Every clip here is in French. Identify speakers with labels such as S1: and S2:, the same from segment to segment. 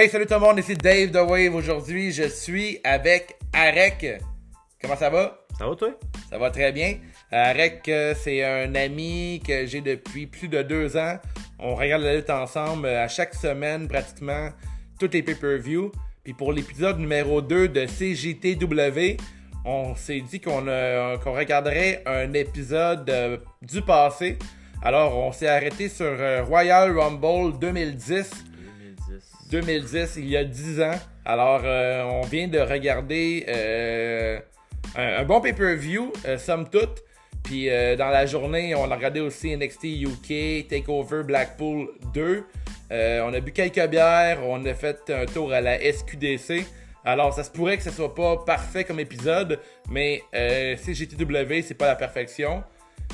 S1: Hey, salut tout le monde, ici Dave The Wave. Aujourd'hui, je suis avec Arek. Comment ça va?
S2: Ça va, toi?
S1: Ça va très bien. Arek, euh, c'est un ami que j'ai depuis plus de deux ans. On regarde la lutte ensemble euh, à chaque semaine, pratiquement, tous les pay-per-view. Puis pour l'épisode numéro 2 de CJTW, on s'est dit qu'on euh, regarderait un épisode euh, du passé. Alors, on s'est arrêté sur euh, Royal Rumble 2010.
S2: 2010.
S1: 2010, il y a 10 ans. Alors, euh, on vient de regarder euh, un, bon pay-per-view, euh, somme toute. Puis dans la journée, on a regardé aussi NXT UK, Takeover Blackpool 2. Euh, on a bu quelques bières, on a fait un tour à la SQDC. Alors, ça se pourrait que ce soit pas parfait comme épisode, mais CGTW, c'est pas la perfection.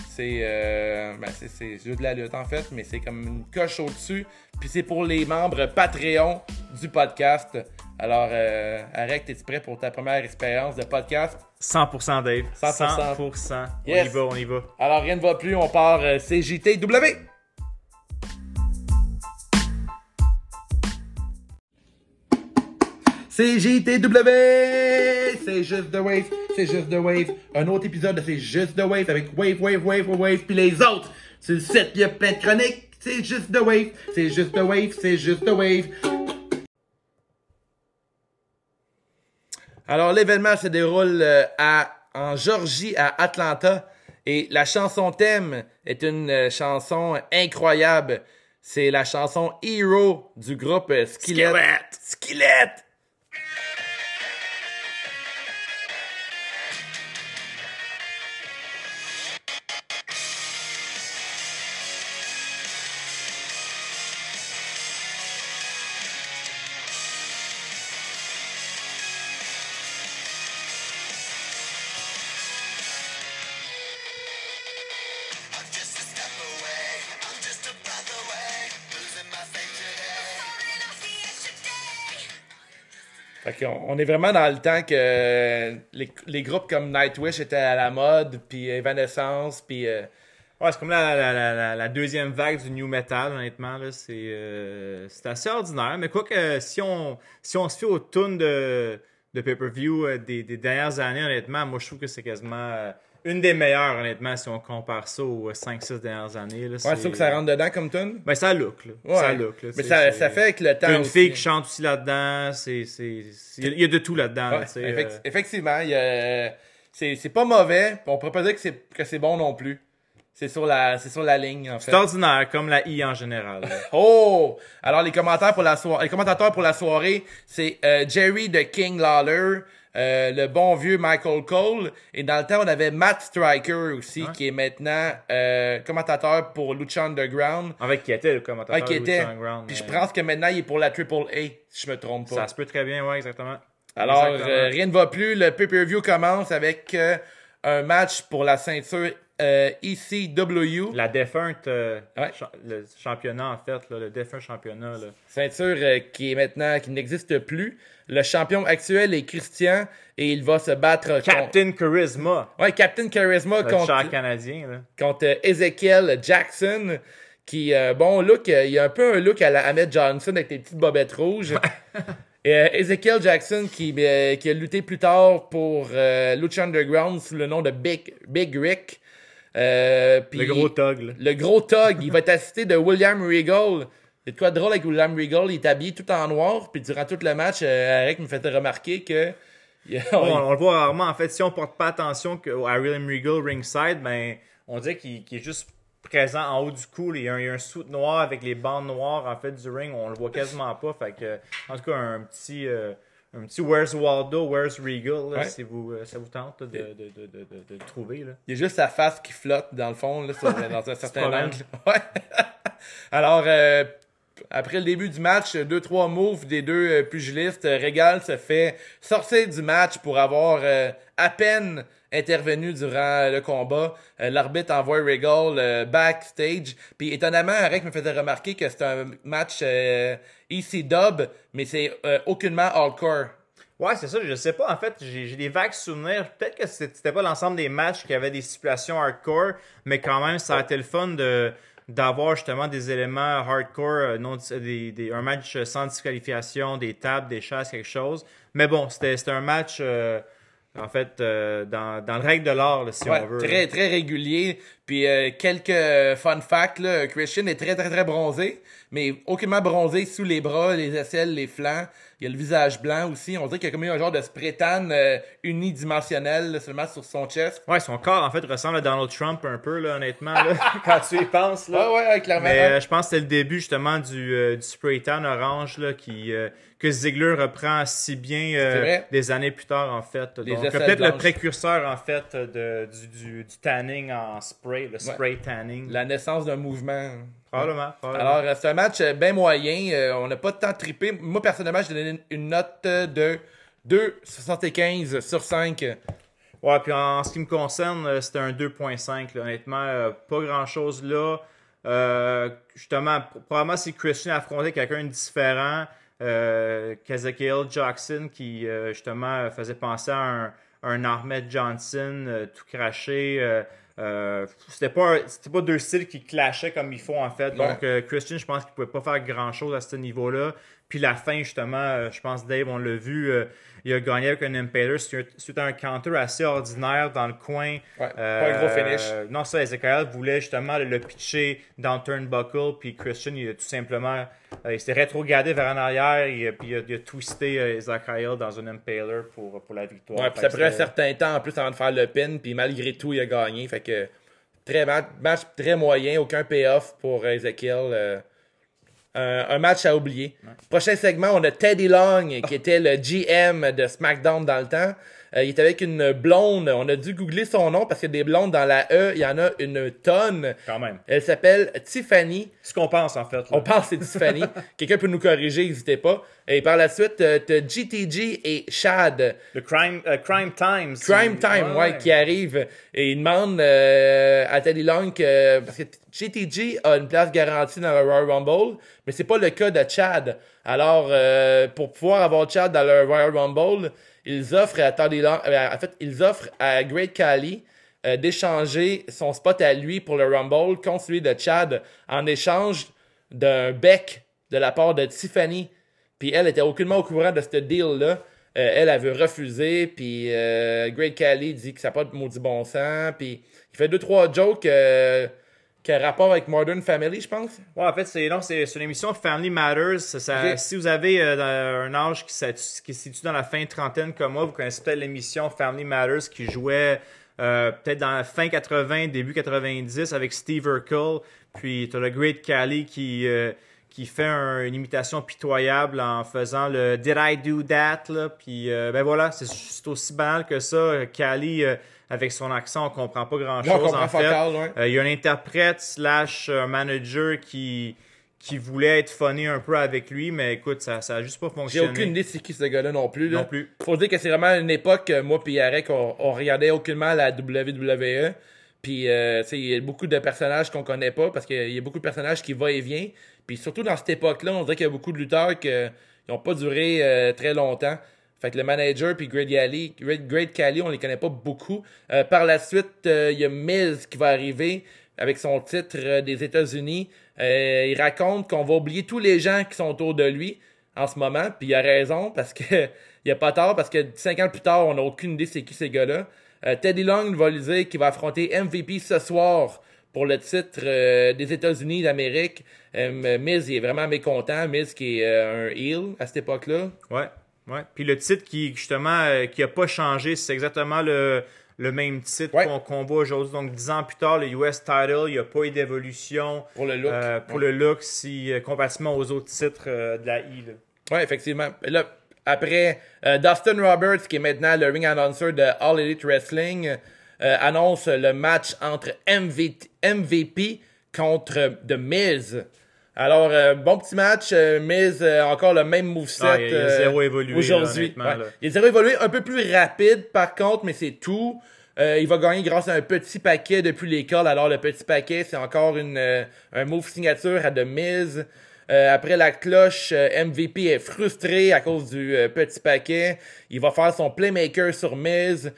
S1: C'est euh, ben, c'est- c'est juste de la lutte en fait, mais c'est comme une coche au-dessus. Puis c'est pour les membres Patreon du podcast. Alors, euh, Arek, es-tu prêt pour ta première expérience de podcast?
S2: 100% Dave.
S1: 100%.
S2: 100%.
S1: Yes.
S2: On y va, on y va.
S1: Alors, rien ne va plus, on part euh, CJTW. CJTW! C'est juste The Wave, c'est juste The Wave. Un autre épisode de C'est juste The Wave avec Wave, Wave, Wave, Wave, Wave. Puis les autres, c'est le set, il y a plein de chroniques. C'est juste The Wave, c'est juste The Wave, c'est juste The Wave. Alors, l'événement se déroule euh, à, en Georgie, à Atlanta. Et la chanson thème est une euh, chanson incroyable. C'est la chanson Hero du groupe euh, Skillet.
S2: Skillet.
S1: Skillet! On est vraiment dans le temps que les, les groupes comme Nightwish étaient à la mode, puis Evanescence, puis... euh,
S2: Ouais, c'est comme la, la, la, deuxième vague du new metal, honnêtement. Euh, c'est assez ordinaire. Mais quoi que si on, si on se fie aux tunes de, de pay-per-view euh, des, des dernières années, honnêtement, moi je trouve que c'est quasiment une des meilleures, honnêtement, si on compare ça aux 5-6 dernières années. Là,
S1: Ouais, c'est sûr que ça rentre dedans comme tune?
S2: Ben, ça look, là.
S1: Ouais.
S2: Ça look, là.
S1: Mais ça, ça fait avec le temps
S2: une
S1: aussi.
S2: fille qui chante aussi là-dedans. C'est, il y a- de tout là-dedans.
S1: Ouais, effect-
S2: euh.
S1: Effectivement, il y a- c'est pas mauvais. On pourrait pas dire que c'est que c'est bon non plus. C'est sur la c'est sur la ligne en fait.
S2: C'est ordinaire, comme la I en général.
S1: Oh! Alors les commentaires pour la soirée, les commentateurs pour la soirée, c'est euh, Jerry de King Lawler, euh, le bon vieux Michael Cole, et dans le temps on avait Matt Striker aussi, qui est maintenant euh, commentateur pour Lucha Underground.
S2: Avec qui était le commentateur
S1: Ouais, qui
S2: de
S1: était.
S2: Lucha Underground,
S1: Puis je pense que maintenant il est pour la Triple A, si je me trompe pas.
S2: Ça se peut très bien, ouais, exactement.
S1: Alors,
S2: Exactement.
S1: euh, rien ne va plus. Le pay-per-view commence avec un match pour la ceinture euh, ECW.
S2: La défunte, euh,
S1: Ouais.
S2: cha- le championnat, en fait, là, le défunt championnat. Là.
S1: Ceinture euh, qui est maintenant, qui n'existe plus. Le champion actuel est Christian et il va se battre contre...
S2: Captain Charisma,
S1: Ouais, Captain Charisma
S2: le
S1: contre,
S2: canadien. Là.
S1: contre Ezekiel Jackson. Qui, bon look, il a un peu un look à la Ahmed Johnson avec des petites bobettes rouges. Et euh, Ezekiel Jackson qui, euh, qui a lutté plus tard pour euh, Lucha Underground sous le nom de Big, Big Rick. Euh,
S2: Le gros tog. Là.
S1: le gros Tug, il va être assisté de William Regal. C'est de quoi de drôle avec William Regal, il est habillé tout en noir, puis durant tout le match, euh, Eric me fait remarquer que.
S2: on, le voit rarement. En fait, si on porte pas attention que, à William Regal ringside, ben, on dirait qu'il est juste présent en haut du cou. Il y a un, il y a un suit noir avec les bandes noires en fait du ring. On le voit quasiment pas. Fait que, en tout cas, un petit, euh, un petit Where's Waldo, Where's Regal, là,
S1: Ouais.
S2: si vous, euh, ça vous tente là, de, de, de, de, le trouver. Là.
S1: Il y a juste sa face qui flotte dans le fond, là, sur- dans un certain angle. Ouais. Alors, euh, après le début du match, deux, trois moves des deux euh, pugilistes, euh, Regal se fait sortir du match pour avoir euh, à peine intervenu durant le combat. Euh, L'arbitre envoie Regal euh, backstage. Puis étonnamment, Arek me faisait remarquer que c'est un match euh, EC Dub, mais c'est euh, aucunement hardcore.
S2: Ouais, c'est ça, je sais pas. En fait, j'ai des vagues souvenirs. Peut-être que c'était pas l'ensemble des matchs qui avaient des stipulations hardcore, mais quand même, ça a été le fun de, d'avoir justement des éléments hardcore, euh, non, des, un match sans disqualification, des tables, des chasses, quelque chose. Mais bon, c'était un match, euh, en fait, euh, dans, dans le règle de l'art, si
S1: Ouais,
S2: on veut.
S1: très, très régulier. Puis euh, quelques fun facts, là. Christian est très, très, très bronzé, mais aucunement bronzé sous les bras, les aisselles, les flancs. Il y a le visage blanc aussi. On dirait qu'il y a comme eu un genre de spray tan euh, unidimensionnel là, seulement sur son chest.
S2: Ouais, son corps, en fait, ressemble à Donald Trump un peu, là, honnêtement, quand tu y penses. Là.
S1: Ouais, ouais, clairement.
S2: Mais je pense que c'était le début justement du, du spray tan orange là, qui, que Ziggler reprend si bien euh, des années plus tard en fait.
S1: Les
S2: Donc peut-être le précurseur en fait de, du, du, du tanning en spray, le spray tanning.
S1: La naissance d'un mouvement.
S2: Probablement. probablement.
S1: Alors, euh, c'est un match euh, bien moyen. On n'a pas tant trippé. Moi, personnellement, j'ai donné une- note de 2,75 sur 5.
S2: Ouais, puis en, ce qui me concerne, c'était un 2.5. là. Honnêtement, pas grand-chose là. Euh, justement, probablement si Christian affrontait quelqu'un de différent, euh, qu'Ezekiel Jackson, qui euh, justement faisait penser à un, un Ahmed Johnson euh, tout craché. c'était pas c'était pas deux styles qui clashaient comme il faut en fait. Donc Christian, je pense qu'il pouvait pas faire grand chose à ce niveau-là. Puis la fin, justement, euh, je pense Dave, on l'a vu, euh, il a gagné avec un Impaler suite suite à un counter assez ordinaire dans le coin.
S1: Ouais, pas un gros finish.
S2: Euh, non, ça, Ezekiel voulait justement le, le pitcher dans le turnbuckle, puis Christian, il a tout simplement, euh, il s'est rétrogradé vers en arrière, et, puis il a, il a twisté euh, Ezekiel dans un Impaler pour, pour la victoire.
S1: Ouais, puis ça pris un certain temps en plus avant de faire le pin, puis malgré tout, il a gagné. Fait que très match, match très moyen, aucun payoff pour Ezekiel. Euh, un, un match à oublier. Prochain segment, on a Teddy Long, qui était le GM de SmackDown dans le temps. Euh, il était avec une blonde. On a dû googler son nom parce que des blondes dans la E, il y en a une tonne.
S2: Quand même.
S1: Elle s'appelle Tiffany.
S2: Ce qu'on pense, en fait. là.
S1: On pense que c'est Tiffany. Quelqu'un peut nous corriger, n'hésitez pas. Et par la suite, euh, t'as GTG et Chad.
S2: Le Crime, euh, Crime Times.
S1: Crime Time, ouais, qui arrive et il demande euh, à Teddy Long que, parce que GTG a une place garantie dans le Royal Rumble, mais c'est pas le cas de Chad. Alors, euh, pour pouvoir avoir Chad dans le Royal Rumble, ils offrent à euh, en fait, ils offrent à Great Khali euh, d'échanger son spot à lui pour le Rumble contre celui de Chad en échange d'un bec de la part de Tiffany. Puis elle était aucunement au courant de ce deal-là. Euh, elle, veut refuser, puis euh, Great Khali dit que ça n'a pas de maudit bon sens, puis il fait deux, trois jokes qui rapport avec Modern Family, je pense.
S2: Ouais, en fait, c'est non, c'est une émission Family Matters. Ça- ça-
S1: Ok.
S2: Si vous avez euh, un âge qui, se situe dans la fin trentaine comme moi, vous connaissez peut-être l'émission Family Matters qui jouait euh, peut-être dans la fin 80, début 90 avec Steve Urkel. Puis tu as le Great Cali qui, euh, qui fait un- une imitation pitoyable en faisant le Did I do that? Là? Puis euh, ben voilà, c'est c'est aussi banal que ça. Cali, euh, avec son accent, on comprend pas
S1: on comprend
S2: en fait.
S1: ouais.
S2: Euh, Il y a un interprète slash un manager qui, qui voulait être funny un peu avec lui, mais écoute, ça, ça a juste pas
S1: J'ai
S2: fonctionné.
S1: aucune idée c'est qui ce gars-là non plus. Là.
S2: Non plus.
S1: Faut dire que c'est vraiment une époque, moi puis Yarek, on, on regardait aucunement la WWE. Puis, euh, il y a beaucoup de personnages qu'on connaît pas parce qu'il y a beaucoup de personnages qui va et vient. Puis surtout dans cette époque-là, on dirait qu'il y a beaucoup de lutteurs qui n'ont pas duré euh, très longtemps. Fait que le manager puis Great Khali, Great, Khali, on les connaît pas beaucoup. Euh, par la suite, il y a Miz qui va arriver avec son titre des États-Unis. Il raconte qu'on va oublier tous les gens qui sont autour de lui en ce moment, puis il a raison parce que il a pas tort parce que cinq ans plus tard, on n'a aucune idée c'est qui ces gars-là. Euh, Teddy Long va lui dire qu'il va affronter MVP ce soir pour le titre euh, des États-Unis d'Amérique. Euh, Miz il est vraiment mécontent. Miz qui est euh, un heel à cette époque-là.
S2: Ouais, ouais. Puis le titre qui, justement, qui a pas changé, c'est exactement le, le même titre
S1: Ouais.
S2: qu'on qu'on voit aujourd'hui. Donc, dix ans plus tard, le US title, il n'y a pas eu d'évolution
S1: Pour le look.
S2: pour
S1: Ouais.
S2: le look, si, comparativement aux autres titres de la I. là.
S1: Ouais, effectivement. Là, après, euh, Dustin Roberts, qui est maintenant le ring announcer de All Elite Wrestling, euh, annonce le match entre MV MVP contre The Miz. Alors, euh, bon petit match. euh, Miz, euh, encore le même moveset.
S2: Ah, il a- il a zéro évolué,
S1: Aujourd'hui. Ouais. Il a zéro évolué, un peu plus rapide par contre, mais c'est tout. Il va gagner grâce à un petit paquet depuis l'école. Alors, le petit paquet, c'est encore une, un move signature à The Miz. Euh, après la cloche, euh, MVP est frustré à cause du euh, petit paquet. Il va faire son playmaker sur Miz.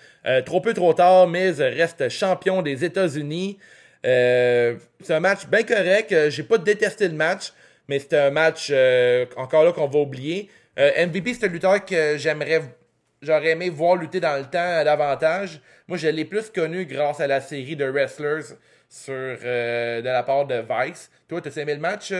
S1: Trop peu, trop tard, Miz reste champion des États-Unis. C'est un match bien correct. J'ai pas détesté le match, mais c'est un match encore là qu'on va oublier. MVP, c'est un lutteur que j'aimerais, j'aurais aimé voir lutter dans le temps davantage. Moi, je l'ai plus connu grâce à la série de wrestlers sur de la part de Vice. Toi, t'as aimé le match?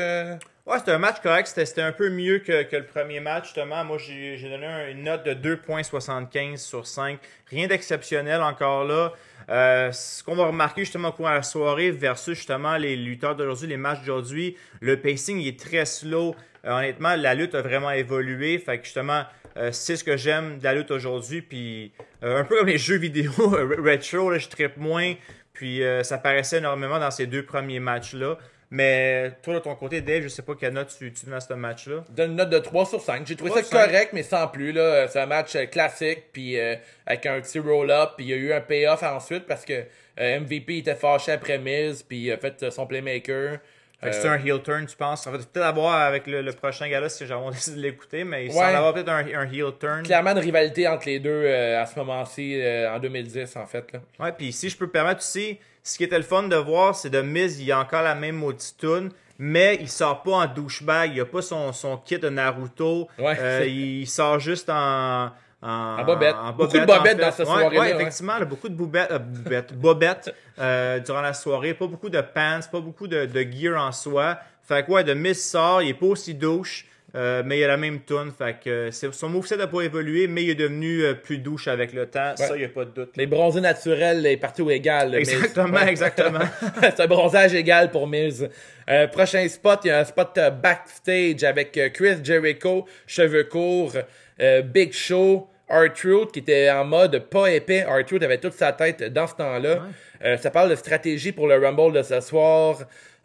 S2: Ouais, c'était un match correct. C'était un peu mieux que, le premier match, justement. Moi, j'ai donné un- une note de 2,75 sur 5. Rien d'exceptionnel encore là. Euh, ce qu'on va remarquer justement au cours de la soirée versus justement les lutteurs d'aujourd'hui, les matchs d'aujourd'hui, le pacing est très slow. Euh, honnêtement, la lutte a vraiment évolué. Fait que justement, euh, c'est ce que j'aime de la lutte aujourd'hui. Puis un peu comme les jeux vidéo retro, là, je trippe moins. Puis ça paraissait énormément dans ces deux premiers matchs-là. Mais toi, de ton côté, Dave, je sais pas quelle note tu, tu donnes à ce match-là.
S1: donne une note de 3 sur 5. J'ai trouvé
S2: 3
S1: ça
S2: sur 5.
S1: correct, mais sans plus. là. C'est un match euh, classique, puis euh, avec un petit roll-up, puis il y a eu un payoff ensuite parce que euh, MVP était fâché après Miz, puis il a fait son playmaker.
S2: Fait que c'est un heel turn, tu penses? Ça va peut-être avoir avec le, le prochain gars-là si j'avais décidé de l'écouter, mais il
S1: Ouais.
S2: semble avoir peut-être un, un heel turn.
S1: clairement une rivalité entre les deux euh, à ce moment-ci, euh, en 2010, en fait. Là.
S2: Ouais, puis si je peux me permettre aussi, ce qui était le fun de voir, c'est de Miz, il a encore la même maudite tune, mais il sort pas en douchebag, il a pas son, son kit de Naruto,
S1: Ouais,
S2: Euh, il sort juste en... En,
S1: En bobette. Beaucoup de
S2: en
S1: bobettes
S2: fait.
S1: dans cette
S2: Ouais,
S1: soirée-là,
S2: Ouais, effectivement, là, beaucoup de bobettes, euh, bobettes, bobettes, euh, durant la soirée, pas beaucoup de pants, pas beaucoup de, de gear en soi. Fait que ouais, de Miz sort, il est pas aussi douche, euh, mais il a la même tune. Fait que euh, son moveset n'a pas évolué, mais il est devenu euh, plus douche avec le temps. Ça, il n'y a pas de doute.
S1: Les bronzés naturels est partout égal.
S2: Exactement, exactement.
S1: c'est un bronzage égal pour Miz. Euh, prochain spot, il y a un spot backstage avec Chris Jericho, cheveux courts, euh, Big Show, R-Truth qui était en mode pas épais. R-Truth avait toute sa tête dans ce temps-là. Euh, ça parle de stratégie pour le Rumble de ce soir.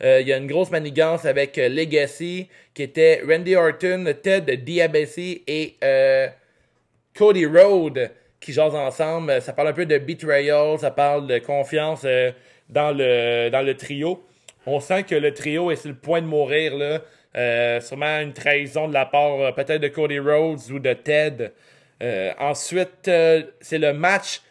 S1: Euh, Il y a une grosse manigance avec euh, Legacy qui était Randy Orton, Ted DiBiase et euh, Cody Rhodes qui jasent ensemble. Ça parle un peu de betrayal, ça parle de confiance dans, le, dans le trio. On sent que le trio est sur le point de mourir. Là. Sûrement une trahison de la part peut-être de Cody Rhodes ou de Ted. Euh, ensuite, euh, c'est le match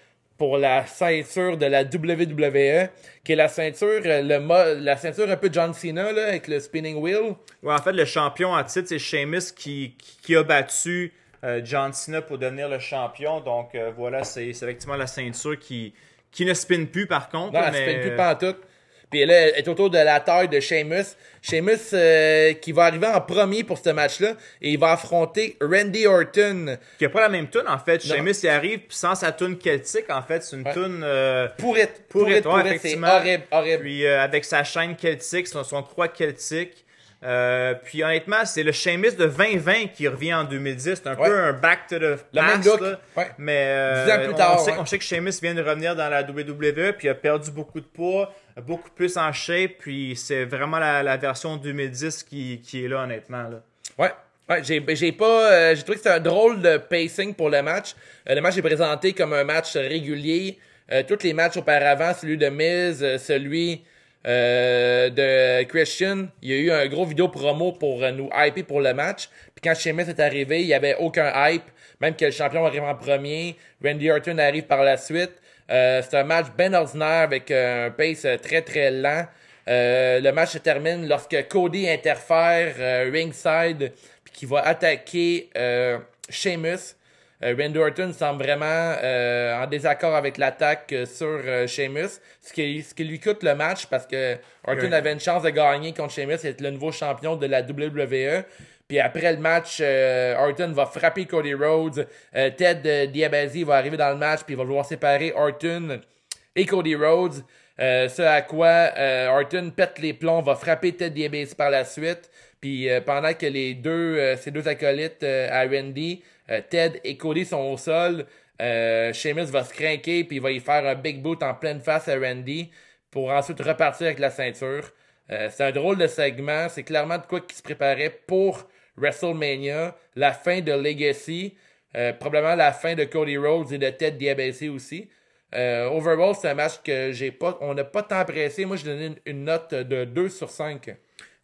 S1: pour la ceinture de la WWE, qui est la ceinture, euh, le la ceinture un peu John Cena là, avec le spinning wheel.
S2: Ouais, en fait, le champion en titre, c'est Sheamus qui, qui, a battu euh, John Cena pour devenir le champion. Donc euh, voilà, c'est c'est effectivement la ceinture qui, qui ne spinne plus par contre.
S1: Non, elle
S2: mais,
S1: fait plus pantoute. Puis là, elle est autour de la taille de Sheamus. Sheamus euh, qui va arriver en premier pour ce match-là. Et il va affronter Randy Orton.
S2: Qui a pas la même tune en fait.
S1: Non.
S2: Sheamus il arrive sans sa tune celtique en fait, c'est une
S1: Ouais.
S2: tune euh, ouais.
S1: C'est horrible, horrible.
S2: Puis euh, avec sa chaîne celtique, son, son croix celtique. Euh, puis honnêtement, c'est le Sheamus de 2020 qui revient en 2010. C'est un
S1: Ouais.
S2: peu un back to the
S1: Le
S2: past.
S1: même look.
S2: là.
S1: Ouais.
S2: Mais euh,
S1: Dix ans plus
S2: on, sait,
S1: ouais.
S2: on sait que Sheamus vient de revenir dans la WWE puis il a perdu beaucoup de poids, beaucoup plus en shape. Puis c'est vraiment la, la version 2010 qui, qui est là honnêtement. Là.
S1: Ouais. Ouais, j'ai, j'ai pas. euh, j'ai trouvé que c'était un drôle de pacing pour le match. Euh, le match est présenté comme un match régulier. Euh, tous les matchs auparavant, celui de Miz, euh, celui euh, de Christian, il y a eu un gros vidéo promo pour euh, nous hyper pour le match. Puis quand Sheamus est arrivé, il y avait aucun hype, même que le champion arrive en premier. Randy Orton arrive par la suite. Euh, c'est un match bien ordinaire avec un pace très très lent. Euh, le match se termine lorsque Cody interfère euh, ringside puis qui va attaquer Sheamus. Euh, Randy Orton semble vraiment euh, en désaccord avec l'attaque euh, sur Sheamus, ce qui, ce qui lui coûte le match parce que Orton avait une chance de gagner contre Sheamus et être le nouveau champion de la WWE. Puis après le match, euh, Orton va frapper Cody Rhodes. Euh, Ted euh, va arriver dans le match puis il va vouloir séparer Orton et Cody Rhodes. Euh, ce à quoi euh, Orton pète les plombs, va frapper Ted DiBiase par la suite. Puis euh, pendant que les deux, euh, ces deux acolytes à Randy, Ted et Cody sont au sol, euh, Sheamus va se craquer puis il va y faire un big boot en pleine face à Randy pour ensuite repartir avec la ceinture. Euh, c'est un drôle de segment. C'est clairement de quoi qui se préparait pour WrestleMania, la fin de Legacy, euh, probablement la fin de Cody Rhodes et de Ted DiBiase aussi. Euh, overall, c'est un match que j'ai pas, on n'a pas tant apprécié. Moi, j'ai donné une, une note de 2 sur 5.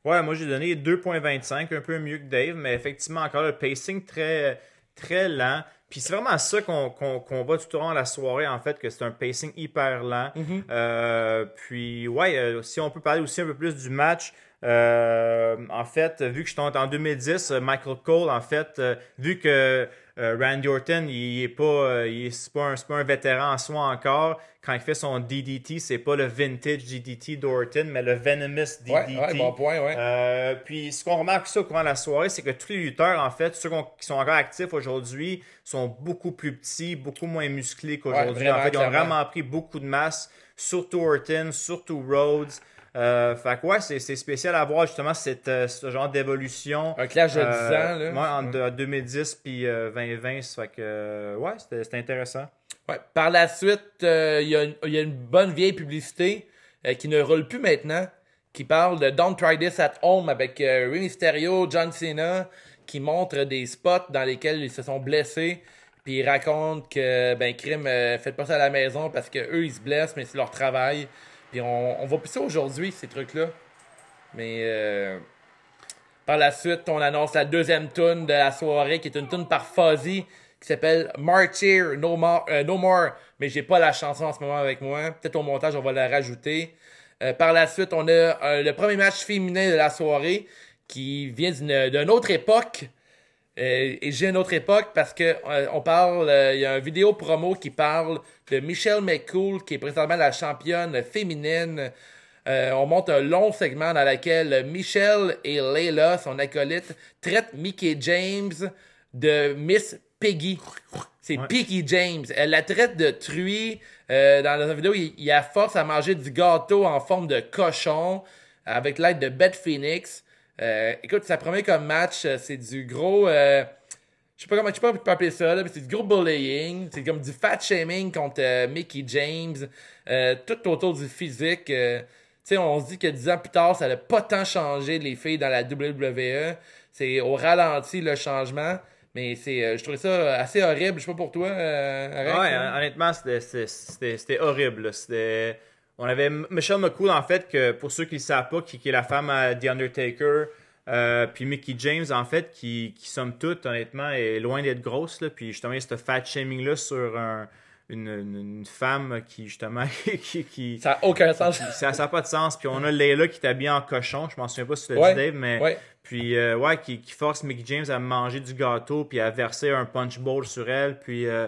S2: Ouais, moi j'ai donné 2.25, un peu mieux que Dave, mais effectivement encore le pacing très très lent. puis c'est vraiment ça qu'on qu'on qu'on voit tout au long de la soirée, en fait, que c'est un pacing hyper lent.
S1: Mm-hmm.
S2: Euh, puis, ouais, euh, si on peut parler aussi un peu plus du match, euh, en fait, vu que je suis en 2010, euh, Michael Cole, en fait, euh, vu que Randy Orton, il, est pas, il est, pas, un, pas un vétéran en soi encore. Quand il fait son DDT, c'est pas le vintage DDT d'Orton, mais le venomous DDT.
S1: Ouais, ouais, bon point, ouais.
S2: Euh, puis ce qu'on remarque ça au courant de la soirée, c'est que tous les lutteurs, en fait, ceux qui sont encore actifs aujourd'hui, sont beaucoup plus petits, beaucoup moins musclés qu'aujourd'hui. En fait, ils ont
S1: vraiment,
S2: vraiment pris beaucoup de masse, surtout Orton, surtout Rhodes. Euh, fait que ouais, c'est c'est spécial à voir justement cette, euh, ce genre d'évolution.
S1: Un clash de 10
S2: Euh,
S1: ans, là.
S2: ouais, entre de- 2010 puis euh, 2020, ça fait que euh, ouais, c'était c'était intéressant.
S1: Ouais. Par la suite, euh, il y, a une- il y a une bonne vieille publicité euh, qui ne roule plus maintenant, qui parle de Don't Try This at Home avec euh, Rey Mysterio, John Cena, qui montre des spots dans lesquels ils se sont blessés. Puis ils racontent que, ben, crime, euh, faites pas ça à la maison parce que eux ils se blessent, mais c'est leur travail. Puis on, on plus ça aujourd'hui, ces trucs-là. Mais euh, par la suite, on annonce la deuxième tune de la soirée, qui est une tune par Fuzzy, qui s'appelle March No More, euh, no More. Mais j'ai pas la chanson en ce moment avec moi. Peut-être au montage, on va la rajouter. Euh, par la suite, on a euh, le premier match féminin de la soirée, qui vient d'une autre époque. Euh, et j'ai une autre époque parce que euh, on parle, euh, il y a une vidéo promo qui parle de Michelle McCool, qui est présentement la championne féminine. Euh, on monte un long segment dans lequel Michelle et Layla, son acolyte, traitent Mickey James de Miss Peggy. C'est Peggy James. Elle la traite de truie. Euh, dans la vidéo, il, il la force à manger du gâteau en forme de cochon avec l'aide de Beth Phoenix. Euh, écoute, ça promet comme match, euh, c'est du gros. euh, je sais pas comment je pas comment appeler ça, là, mais c'est du gros bullying. C'est comme du fat shaming contre euh, Mickey James. tout autour du physique. tu sais, on se dit que dix ans plus tard, ça n'a pas tant changé les filles dans la WWE. C'est au ralenti le changement. Mais c'est, je trouvais ça assez horrible. Je sais pas pour toi. euh, Arek,
S2: Ouais, honnêtement, c'était- horrible. C'était- On avait Michelle McCool, en fait, que pour ceux qui ne le savent pas, qui, qui est la femme à The Undertaker, euh, puis Mickey James, en fait, qui, qui somme toute, honnêtement, est loin d'être grosse. Là, puis justement, il y a ce fat shaming-là sur un- une, femme qui, justement, qui. qui
S1: Ça n'a aucun sens.
S2: ça n'a pas de sens. Puis on a Layla qui est habillée en cochon. Je m'en souviens pas si tu l'as
S1: Ouais,
S2: dit, Dave, mais.
S1: ouais.
S2: Puis, euh, ouais, qui, qui force Mickey James à manger du gâteau, puis à verser un punch bowl sur elle. Puis, euh,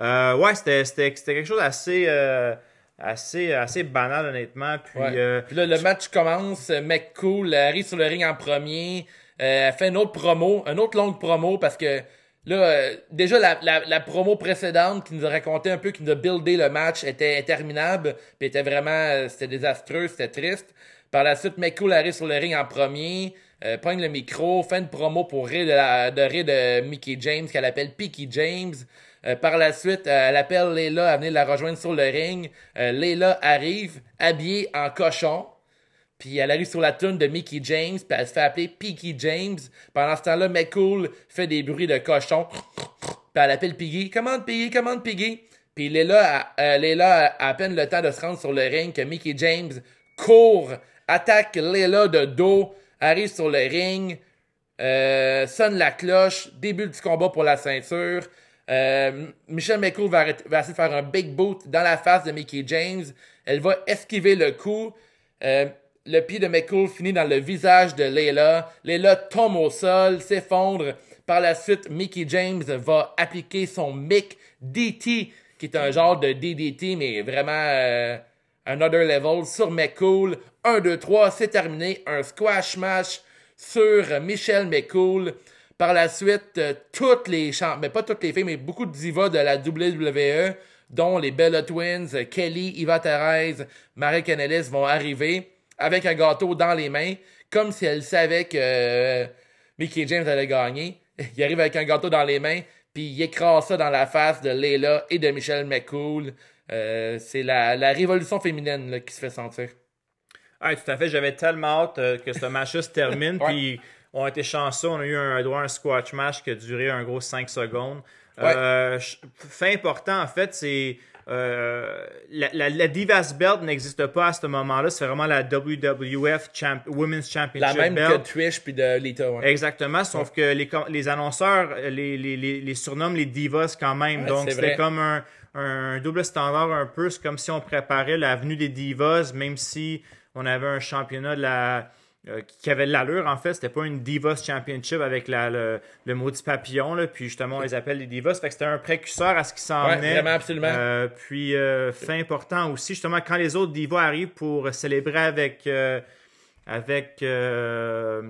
S2: euh, ouais, c'était quelque chose d'assez euh, assez, assez banal, honnêtement. Puis,
S1: Ouais.
S2: euh,
S1: Puis là, le match commence. euh, McCool arrive sur le ring en premier. Euh, fait une autre promo, une autre longue promo parce que là, euh, déjà la, la, la promo précédente qui nous a raconté un peu, qui nous a buildé le match était interminable. Puis était vraiment, euh, c'était désastreux, c'était triste. Par la suite, McCool arrive sur le ring en premier, euh, pogne le micro, fait une promo pour rire de, la, de rire de Mickey James qu'elle appelle Picky James. Euh, par la suite, euh, elle appelle Layla à venir la rejoindre sur le ring. Euh, Layla arrive habillée en cochon. Puis elle arrive sur la tune de Mickey James, puis elle se fait appeler Piggy James. Pendant ce temps-là, McCool fait des bruits de cochon. Puis elle appelle Piggy. Commande Piggy, commande Piggy. Puis Layla, a- euh, Layla a à peine le temps de se rendre sur le ring que Mickey James court, attaque Layla de dos, arrive sur le ring, sonne la cloche, début du combat pour la ceinture. Euh, Michelle McCool va, arrêter- va essayer de faire un big boot dans la face de Mickey James. Elle va esquiver le coup. Euh, le pied de McCool finit dans le visage de Layla. Layla tombe au sol, s'effondre. Par la suite, Mickey James va appliquer son Mick DT, qui est un genre de DDT, mais vraiment euh, another level, sur McCool. 1, 2, 3, c'est terminé. Un squash match sur Michelle McCool. Par la suite, euh, toutes les chants, mais pas toutes les filles, mais beaucoup de divas de la WWE, dont les Bella Twins, euh, Kelly, Eva Thérèse, Marie Canellis vont arriver avec un gâteau dans les mains, comme si elles savaient que euh, Mickey James allait gagner. Il arrive avec un gâteau dans les mains, puis il écrase ça dans la face de Layla et de Michelle McCool. C'est la, la révolution féminine là, qui se fait sentir.
S2: Ouais, tout à fait. J'avais tellement hâte euh, que ce match-là se termine. Puis on a été chanceux. On a eu un droit à un squash match qui a duré un gros 5 secondes.
S1: Ouais.
S2: Euh, fait important, en fait, c'est. euh, la, la, la Divas Belt n'existe pas à ce moment-là. C'est vraiment la WWF Champ- Women's
S1: La
S2: Championship
S1: même
S2: Belt.
S1: que Trish puis de Lita. Ouais.
S2: Exactement, sauf que les, annonceurs les, les, les, les surnomment les divas quand même.
S1: Ouais,
S2: Donc,
S1: c'est
S2: c'était comme un, un double standard un peu. C'est comme si on préparait l'avenue des divas, même si on avait un championnat de la. Euh, qui avait de l'allure, en fait, c'était pas une Divas Championship avec la, le, le maudit papillon, là, puis justement, on les appelle les Divas. Fait que c'était un précurseur à ce qui s'en
S1: Ouais,
S2: venait.
S1: vraiment, absolument.
S2: Euh, puis, euh, fait important aussi, justement, quand les autres divas arrivent pour célébrer avec, euh, avec euh,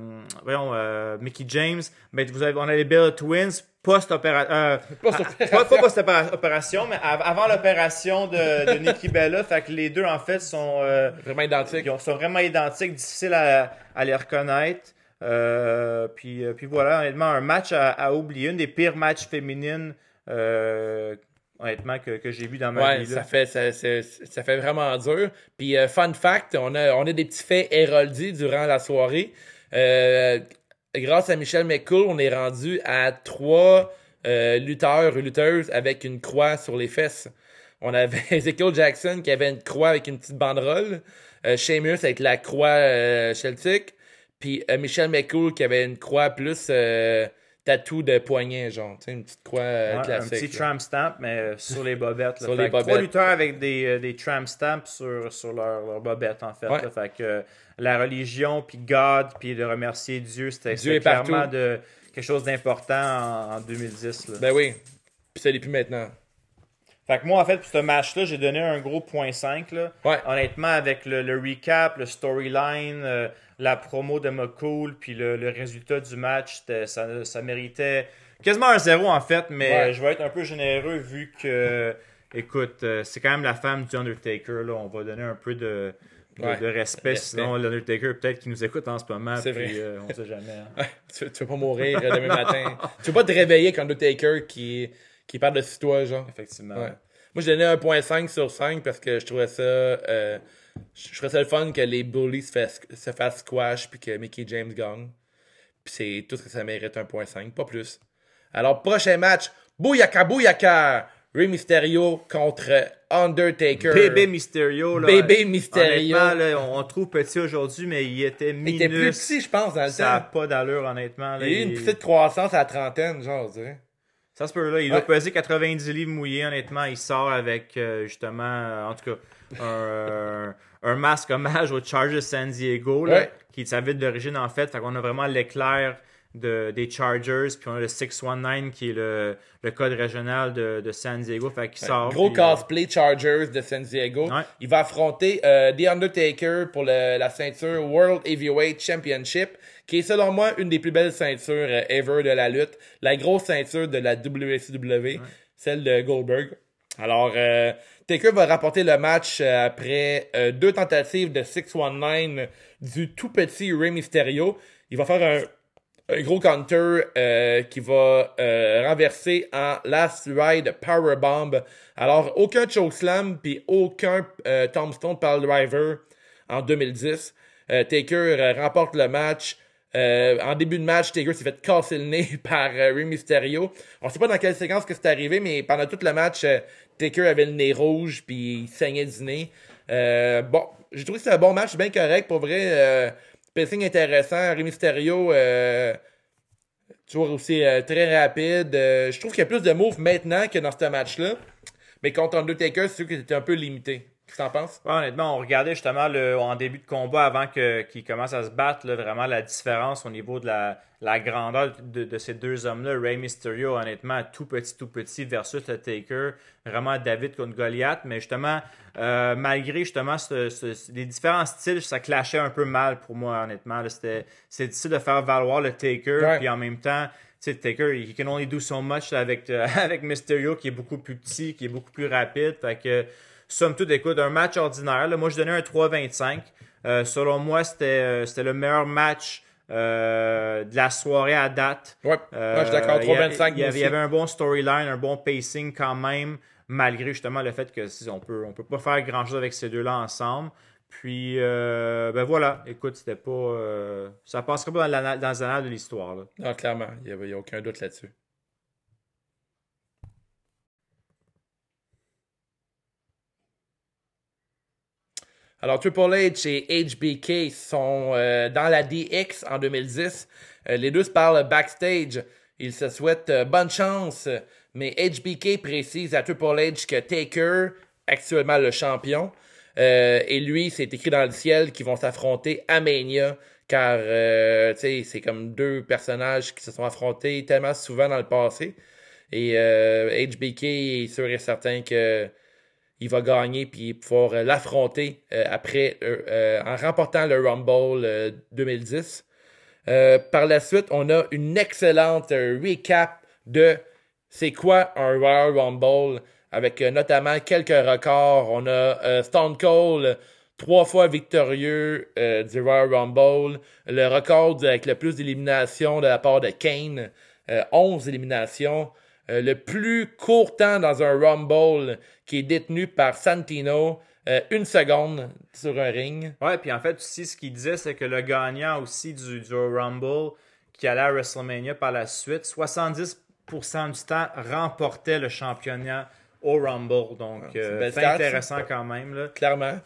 S2: voyons, euh, Mickey James, ben, vous avez, on a les Bella Twins post-opération. Euh,
S1: Post-opération.
S2: pas, pas post-opération, mais av- avant l'opération de, de Nikki Bella. Fait que les deux, en fait, sont, euh,
S1: Vraiment identique.
S2: ils sont vraiment identiques, difficiles à, à les reconnaître. Euh, puis, euh, puis voilà, honnêtement, un match à, à oublier, une des pires matchs féminines, euh, honnêtement, que, que j'ai vu dans ma
S1: Ouais,
S2: vie.
S1: ça fait, ça, ça- ça fait vraiment dur. Puis, euh, fun fact, on a, on a des petits faits héroldis durant la soirée. Euh, grâce à Michel McCool, on est rendu à trois euh, lutteurs ou lutteuses avec une croix sur les fesses. On avait Ezekiel Jackson qui avait une croix avec une petite banderole. Sheamus avec la croix celtique. Puis Michel McCool qui avait une croix plus tatou de poignet, genre. Tu sais, une petite croix euh,
S2: Ouais, un
S1: classique.
S2: petit
S1: là.
S2: tramp stamp, mais euh, sur les bobettes. là.
S1: Sur
S2: Fait
S1: les
S2: que Trois
S1: bobettes.
S2: lutteurs avec des, euh, des tramp stamps sur, sur leur, leur bobette, en fait.
S1: Ouais.
S2: là. Fait que la religion, puis God, puis de remercier Dieu, c'était
S1: partout.
S2: clairement de, quelque chose d'important en, en 2010. là.
S1: Ben oui. Puis ça l'est plus maintenant.
S2: Fait que moi, en fait, pour ce match-là, j'ai donné un gros point 5. Là.
S1: Ouais.
S2: Honnêtement, avec le, le recap, le storyline, euh, la promo de McCool, puis le, le résultat du match, ça, ça méritait quasiment un zéro, en fait. Mais
S1: Ouais.
S2: je vais être un peu généreux vu que, écoute, euh, c'est quand même la femme du Undertaker. Là. On va donner un peu de, de,
S1: Ouais.
S2: de respect.
S1: Respect.
S2: Sinon, l'Undertaker, peut-être qu'il nous écoute en ce moment.
S1: C'est
S2: puis,
S1: vrai.
S2: euh, on sait jamais. hein.
S1: Tu, tu veux pas mourir demain matin. Tu veux pas te réveiller quand Undertaker qui, qui parle de toi, genre.
S2: Effectivement.
S1: Ouais. Moi, j'ai donné un point 5 sur 5 parce que je trouvais ça. euh, je trouvais ça le fun que les bullies se fassent, se fassent squash puis que Mickey James gagne. Puis c'est tout ce que ça mérite, un point 5, pas plus. Alors, prochain match, Bouyaka Bouyaka! Rey Mysterio contre Undertaker.
S2: Bébé Mysterio. Là,
S1: Bébé Mysterio.
S2: Honnêtement, là, on, trouve petit aujourd'hui, mais il était
S1: Il
S2: minus.
S1: était plus petit, je pense, dans le
S2: Ça n'a
S1: temps.
S2: pas d'allure, honnêtement. là.
S1: Il a eu une
S2: Il-
S1: petite croissance à la trentaine, genre, je dirais.
S2: Ça se peut, là. Il
S1: Ouais.
S2: doit peser 90 livres mouillés, honnêtement. Il sort avec, euh, justement, euh, en tout cas, un, un masque hommage au Chargers San Diego, là,
S1: Ouais.
S2: qui est sa ville d'origine, en fait. Fait qu'on a vraiment l'éclair de, des Chargers, puis on a le 619, qui est le, le code régional de, de San Diego. Fait qu'il sort.
S1: Gros cosplay Chargers de San Diego.
S2: Ouais.
S1: Il va affronter euh, The Undertaker pour le- la ceinture World Heavyweight Championship, qui est selon moi une des plus belles ceintures euh, ever de la lutte. La grosse ceinture de la WCW, celle de Goldberg. Alors, euh, Taker va rapporter le match euh, après euh, deux tentatives de 619 du tout petit Rey Mysterio. Il va faire un, gros counter euh, qui va renverser en Last Ride Powerbomb. Alors, aucun chokeslam puis aucun tombstone par driver en 2010. Euh, Taker remporte le match. En début de match, Taker s'est fait casser le nez par euh, Rey Mysterio. On sait pas dans quelle séquence que c'est arrivé, mais pendant tout le match, Taker avait le nez rouge puis il saignait du nez. Euh, bon, j'ai trouvé que c'était un bon match, bien correct. Pour vrai, euh, pacing intéressant. Rey Mysterio, euh, toujours aussi euh, très rapide. Euh, je trouve qu'il y a plus de moves maintenant que dans ce match-là. Mais contre Undertaker, c'est sûr que c'était un peu limité. Qu'est-ce que t'en penses?
S2: Ouais, honnêtement, on regardait justement le, en début de combat avant que, qu'ils commencent à se battre, là, vraiment la différence au niveau de la, la grandeur de, de ces deux hommes-là. Rey Mysterio, honnêtement, tout petit, tout petit versus le Taker. Vraiment David contre Goliath. Mais justement, euh, malgré justement ce- ce- les différents styles, ça clashait un peu mal pour moi, honnêtement. C'était, c'est difficile de faire valoir le Taker.
S1: Ouais.
S2: Puis en même temps, tu sais, Taker, he can only do so much avec, euh, avec Mysterio qui est beaucoup plus petit, qui est beaucoup plus rapide. Fait que, somme toute, écoute, un match ordinaire. là, moi, je donnais un 3-25. Euh, selon moi, c'était euh, c'était le meilleur match euh, de la soirée à date.
S1: Ouais,
S2: Euh,
S1: ouais, je suis d'accord.
S2: il y a-
S1: 3-25,
S2: Il y, avait,
S1: moi
S2: un bon storyline, un bon pacing quand même, malgré justement le fait que si on peut, on peut pas faire grand chose avec ces deux-là ensemble. Puis, euh, ben voilà, écoute, c'était pas. euh, ça passerait pas dans, dans les annales de l'histoire.
S1: Non, clairement, il n'y a, aucun doute là-dessus. Alors, Triple H et HBK sont euh, dans la DX en 2010. Euh, les deux se parlent backstage. Ils se souhaitent euh, bonne chance, mais HBK précise à Triple H que Taker, actuellement le champion, et lui, c'est écrit dans le ciel qu'ils vont s'affronter à Mania, car c'est comme deux personnages qui se sont affrontés tellement souvent dans le passé. Et HBK est sûr et certain que il va gagner puis pouvoir euh, l'affronter euh, après euh, en remportant le Rumble euh, 2010. Euh, par la suite, on a une excellente recap de c'est quoi un Royal Rumble avec notamment quelques records. On a Stone Cold, trois fois victorieux du Royal Rumble. Le record avec le plus d'éliminations de la part de Kane, euh, 11 éliminations. Euh, le plus court temps dans un Rumble qui est détenu par Santino, euh, une seconde sur un ring.
S2: Ouais, puis en fait, aussi, ce qu'il disait, c'est que le gagnant aussi du, du Rumble qui allait à WrestleMania par la suite, 70% du temps remportait le championnat au Rumble. Donc, euh,
S1: belle
S2: c'est
S1: stat,
S2: intéressant
S1: ça.
S2: quand même. Là.
S1: clairement.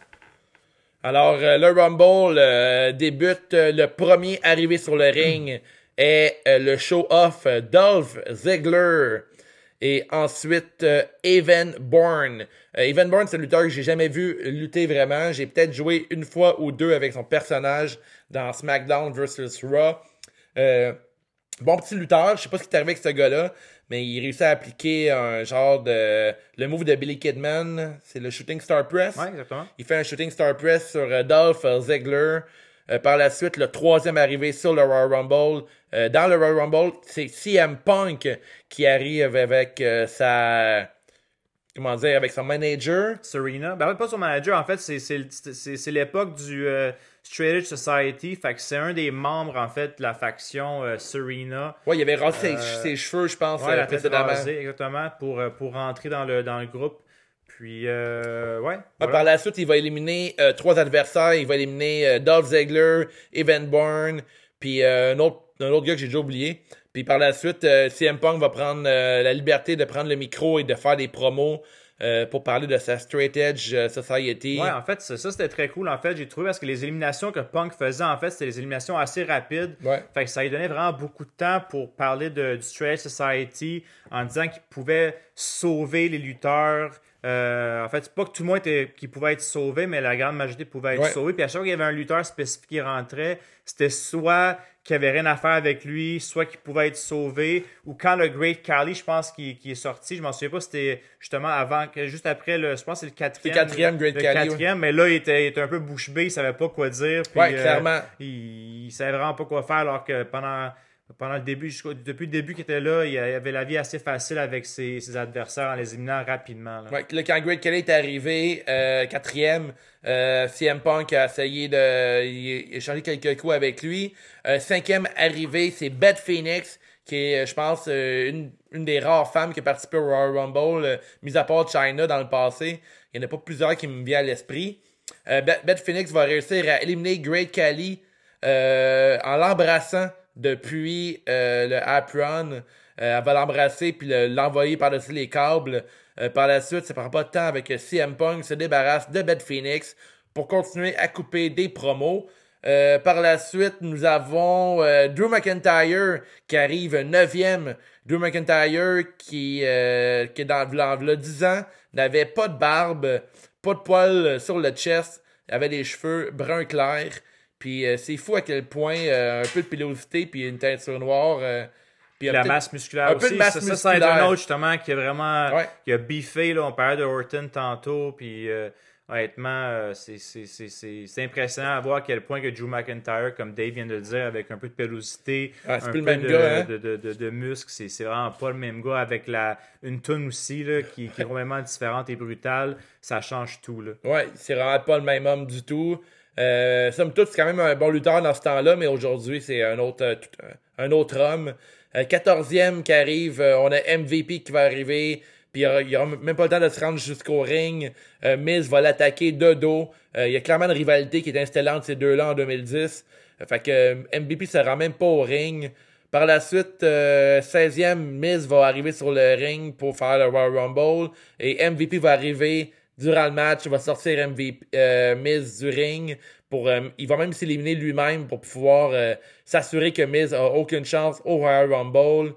S1: Alors, euh, le Rumble euh, débute. euh, le premier arrivé sur le ring est euh, le show-off euh, Dolph Ziggler. Et ensuite, euh, Evan Bourne. Euh, Evan Bourne, c'est un lutteur que j'ai jamais vu lutter vraiment. J'ai peut-être joué une fois ou deux avec son personnage dans SmackDown vs. Raw. Euh, bon petit lutteur, je sais pas ce qui est arrivé avec ce gars-là, mais il réussit à appliquer un genre de... Le move de Billy Kidman, c'est le Shooting Star Press.
S2: Ouais, exactement.
S1: Il fait un Shooting Star Press sur euh, Dolph Ziggler. Euh, par la suite, le troisième arrivé sur le Royal Rumble. Euh, dans le Royal Rumble, c'est CM Punk qui arrive avec euh, sa... Comment dire? Avec son manager.
S2: Serena. Ben, pas son manager, en fait, c'est- c'est c'est- c'est l'époque du Straight Edge Society. Fait que c'est un des membres, en fait, de la faction Serena.
S1: Ouais, il avait rasé ses- cheveux, je pense,
S2: Ouais, la tête
S1: précédemment.
S2: rasée, exactement, pour, pour rentrer dans le, dans le groupe. Puis, euh, ouais.
S1: Ah,
S2: voilà.
S1: Par la suite, il va éliminer euh, trois adversaires. Il va éliminer euh, Dolph Ziggler, Evan Bourne, puis un, autre, un autre gars que j'ai déjà oublié. Puis par la suite, CM Punk va prendre la liberté de prendre le micro et de faire des promos euh, pour parler de sa Straight Edge Society.
S2: Ouais, en fait, ça, ça, c'était très cool, en fait, j'ai trouvé, parce que les éliminations que Punk faisait, en fait, c'était des éliminations assez rapides.
S1: Ouais.
S2: Fait que ça lui donnait vraiment beaucoup de temps pour parler de, du Straight Society en disant qu'il pouvait sauver les lutteurs. Euh, en fait, c'est pas que tout le monde était, qui pouvait être sauvé, mais la grande majorité pouvait être
S1: Ouais.
S2: sauvé. Puis à chaque fois qu'il y avait un lutteur spécifique qui rentrait, c'était soit qu'il avait rien à faire avec lui, soit qu'il pouvait être sauvé, ou quand le Great Khali, je pense, qui, qui est sorti, je m'en souviens pas, c'était justement avant, que juste après le, je pense que c'est le quatrième.
S1: Le quatrième Great
S2: le
S1: Khali, ouais.
S2: quatrième, mais là, il était, il était un peu bouche bée, il savait pas quoi dire. puis,
S1: Ouais,
S2: euh,
S1: clairement.
S2: il, il savait vraiment pas quoi faire, alors que pendant, pendant le début, depuis le début qu'il était là, il avait la vie assez facile avec ses, adversaires en les éliminant rapidement. là.
S1: Ouais, là, quand Great Kelly est arrivé, euh, quatrième, euh, CM Punk a essayé de il a échanger quelques coups avec lui. Euh, cinquième arrivé, c'est Beth Phoenix, qui est, je pense, une, des rares femmes qui a participé au Royal Rumble, mis à part China dans le passé. Il n'y en a pas plusieurs qui me viennent à l'esprit. Beth, Phoenix va réussir à éliminer Great euh, en l'embrassant depuis euh, le apron. Euh, elle va l'embrasser puis le- l'envoyer par-dessus les câbles. Euh, par la suite, ça prend pas de temps avec CM Punk se débarrasse de Beth Phoenix pour continuer à couper des promos. Par la suite, nous avons Drew McIntyre qui arrive 9e. Drew McIntyre qui, dans v'là 10 ans, n'avait pas de barbe, pas de poils sur le chest, avait des cheveux bruns clairs. Puis euh, c'est fou à quel point euh, un peu de pilosité puis une teinture noire. euh, puis
S2: la masse musculaire
S1: un peu de
S2: aussi.
S1: masse
S2: ça, ça, c'est un
S1: musculaire.
S2: autre justement qui a vraiment
S1: Ouais.
S2: qui a biffé. Là, on parlait de Orton tantôt. Puis euh, honnêtement, c'est- impressionnant à voir à quel point que Drew McIntyre, comme Dave vient de le dire, avec un peu de pélosité,
S1: Ah,
S2: un peu
S1: le même
S2: de,
S1: gars, hein?
S2: de, de, de, de muscles, c'est vraiment pas le même gars. Avec la, une tune aussi là, qui, qui est complètement différente et brutale, ça change tout. Là.
S1: Ouais, c'est vraiment pas le même homme du tout. Euh, somme toute, c'est quand même un bon lutteur dans ce temps-là, mais aujourd'hui, c'est un autre, euh, euh, un autre homme. Euh, 14e qui arrive, euh, on a MVP qui va arriver, puis il n'y aura, même pas le temps de se rendre jusqu'au ring. Euh, Miz va l'attaquer de dos. Euh, Il y a clairement une rivalité qui est installée entre ces deux-là en 2010. Euh, fait que euh, MVP se rend même pas au ring. Par la suite, euh, 16e, Miz va arriver sur le ring pour faire le Royal Rumble. Et MVP va arriver durant le match, il va sortir MVP, euh, Miz du ring. Pour, euh, il va même s'éliminer lui-même pour pouvoir euh, s'assurer que Miz a aucune chance au Royal Rumble.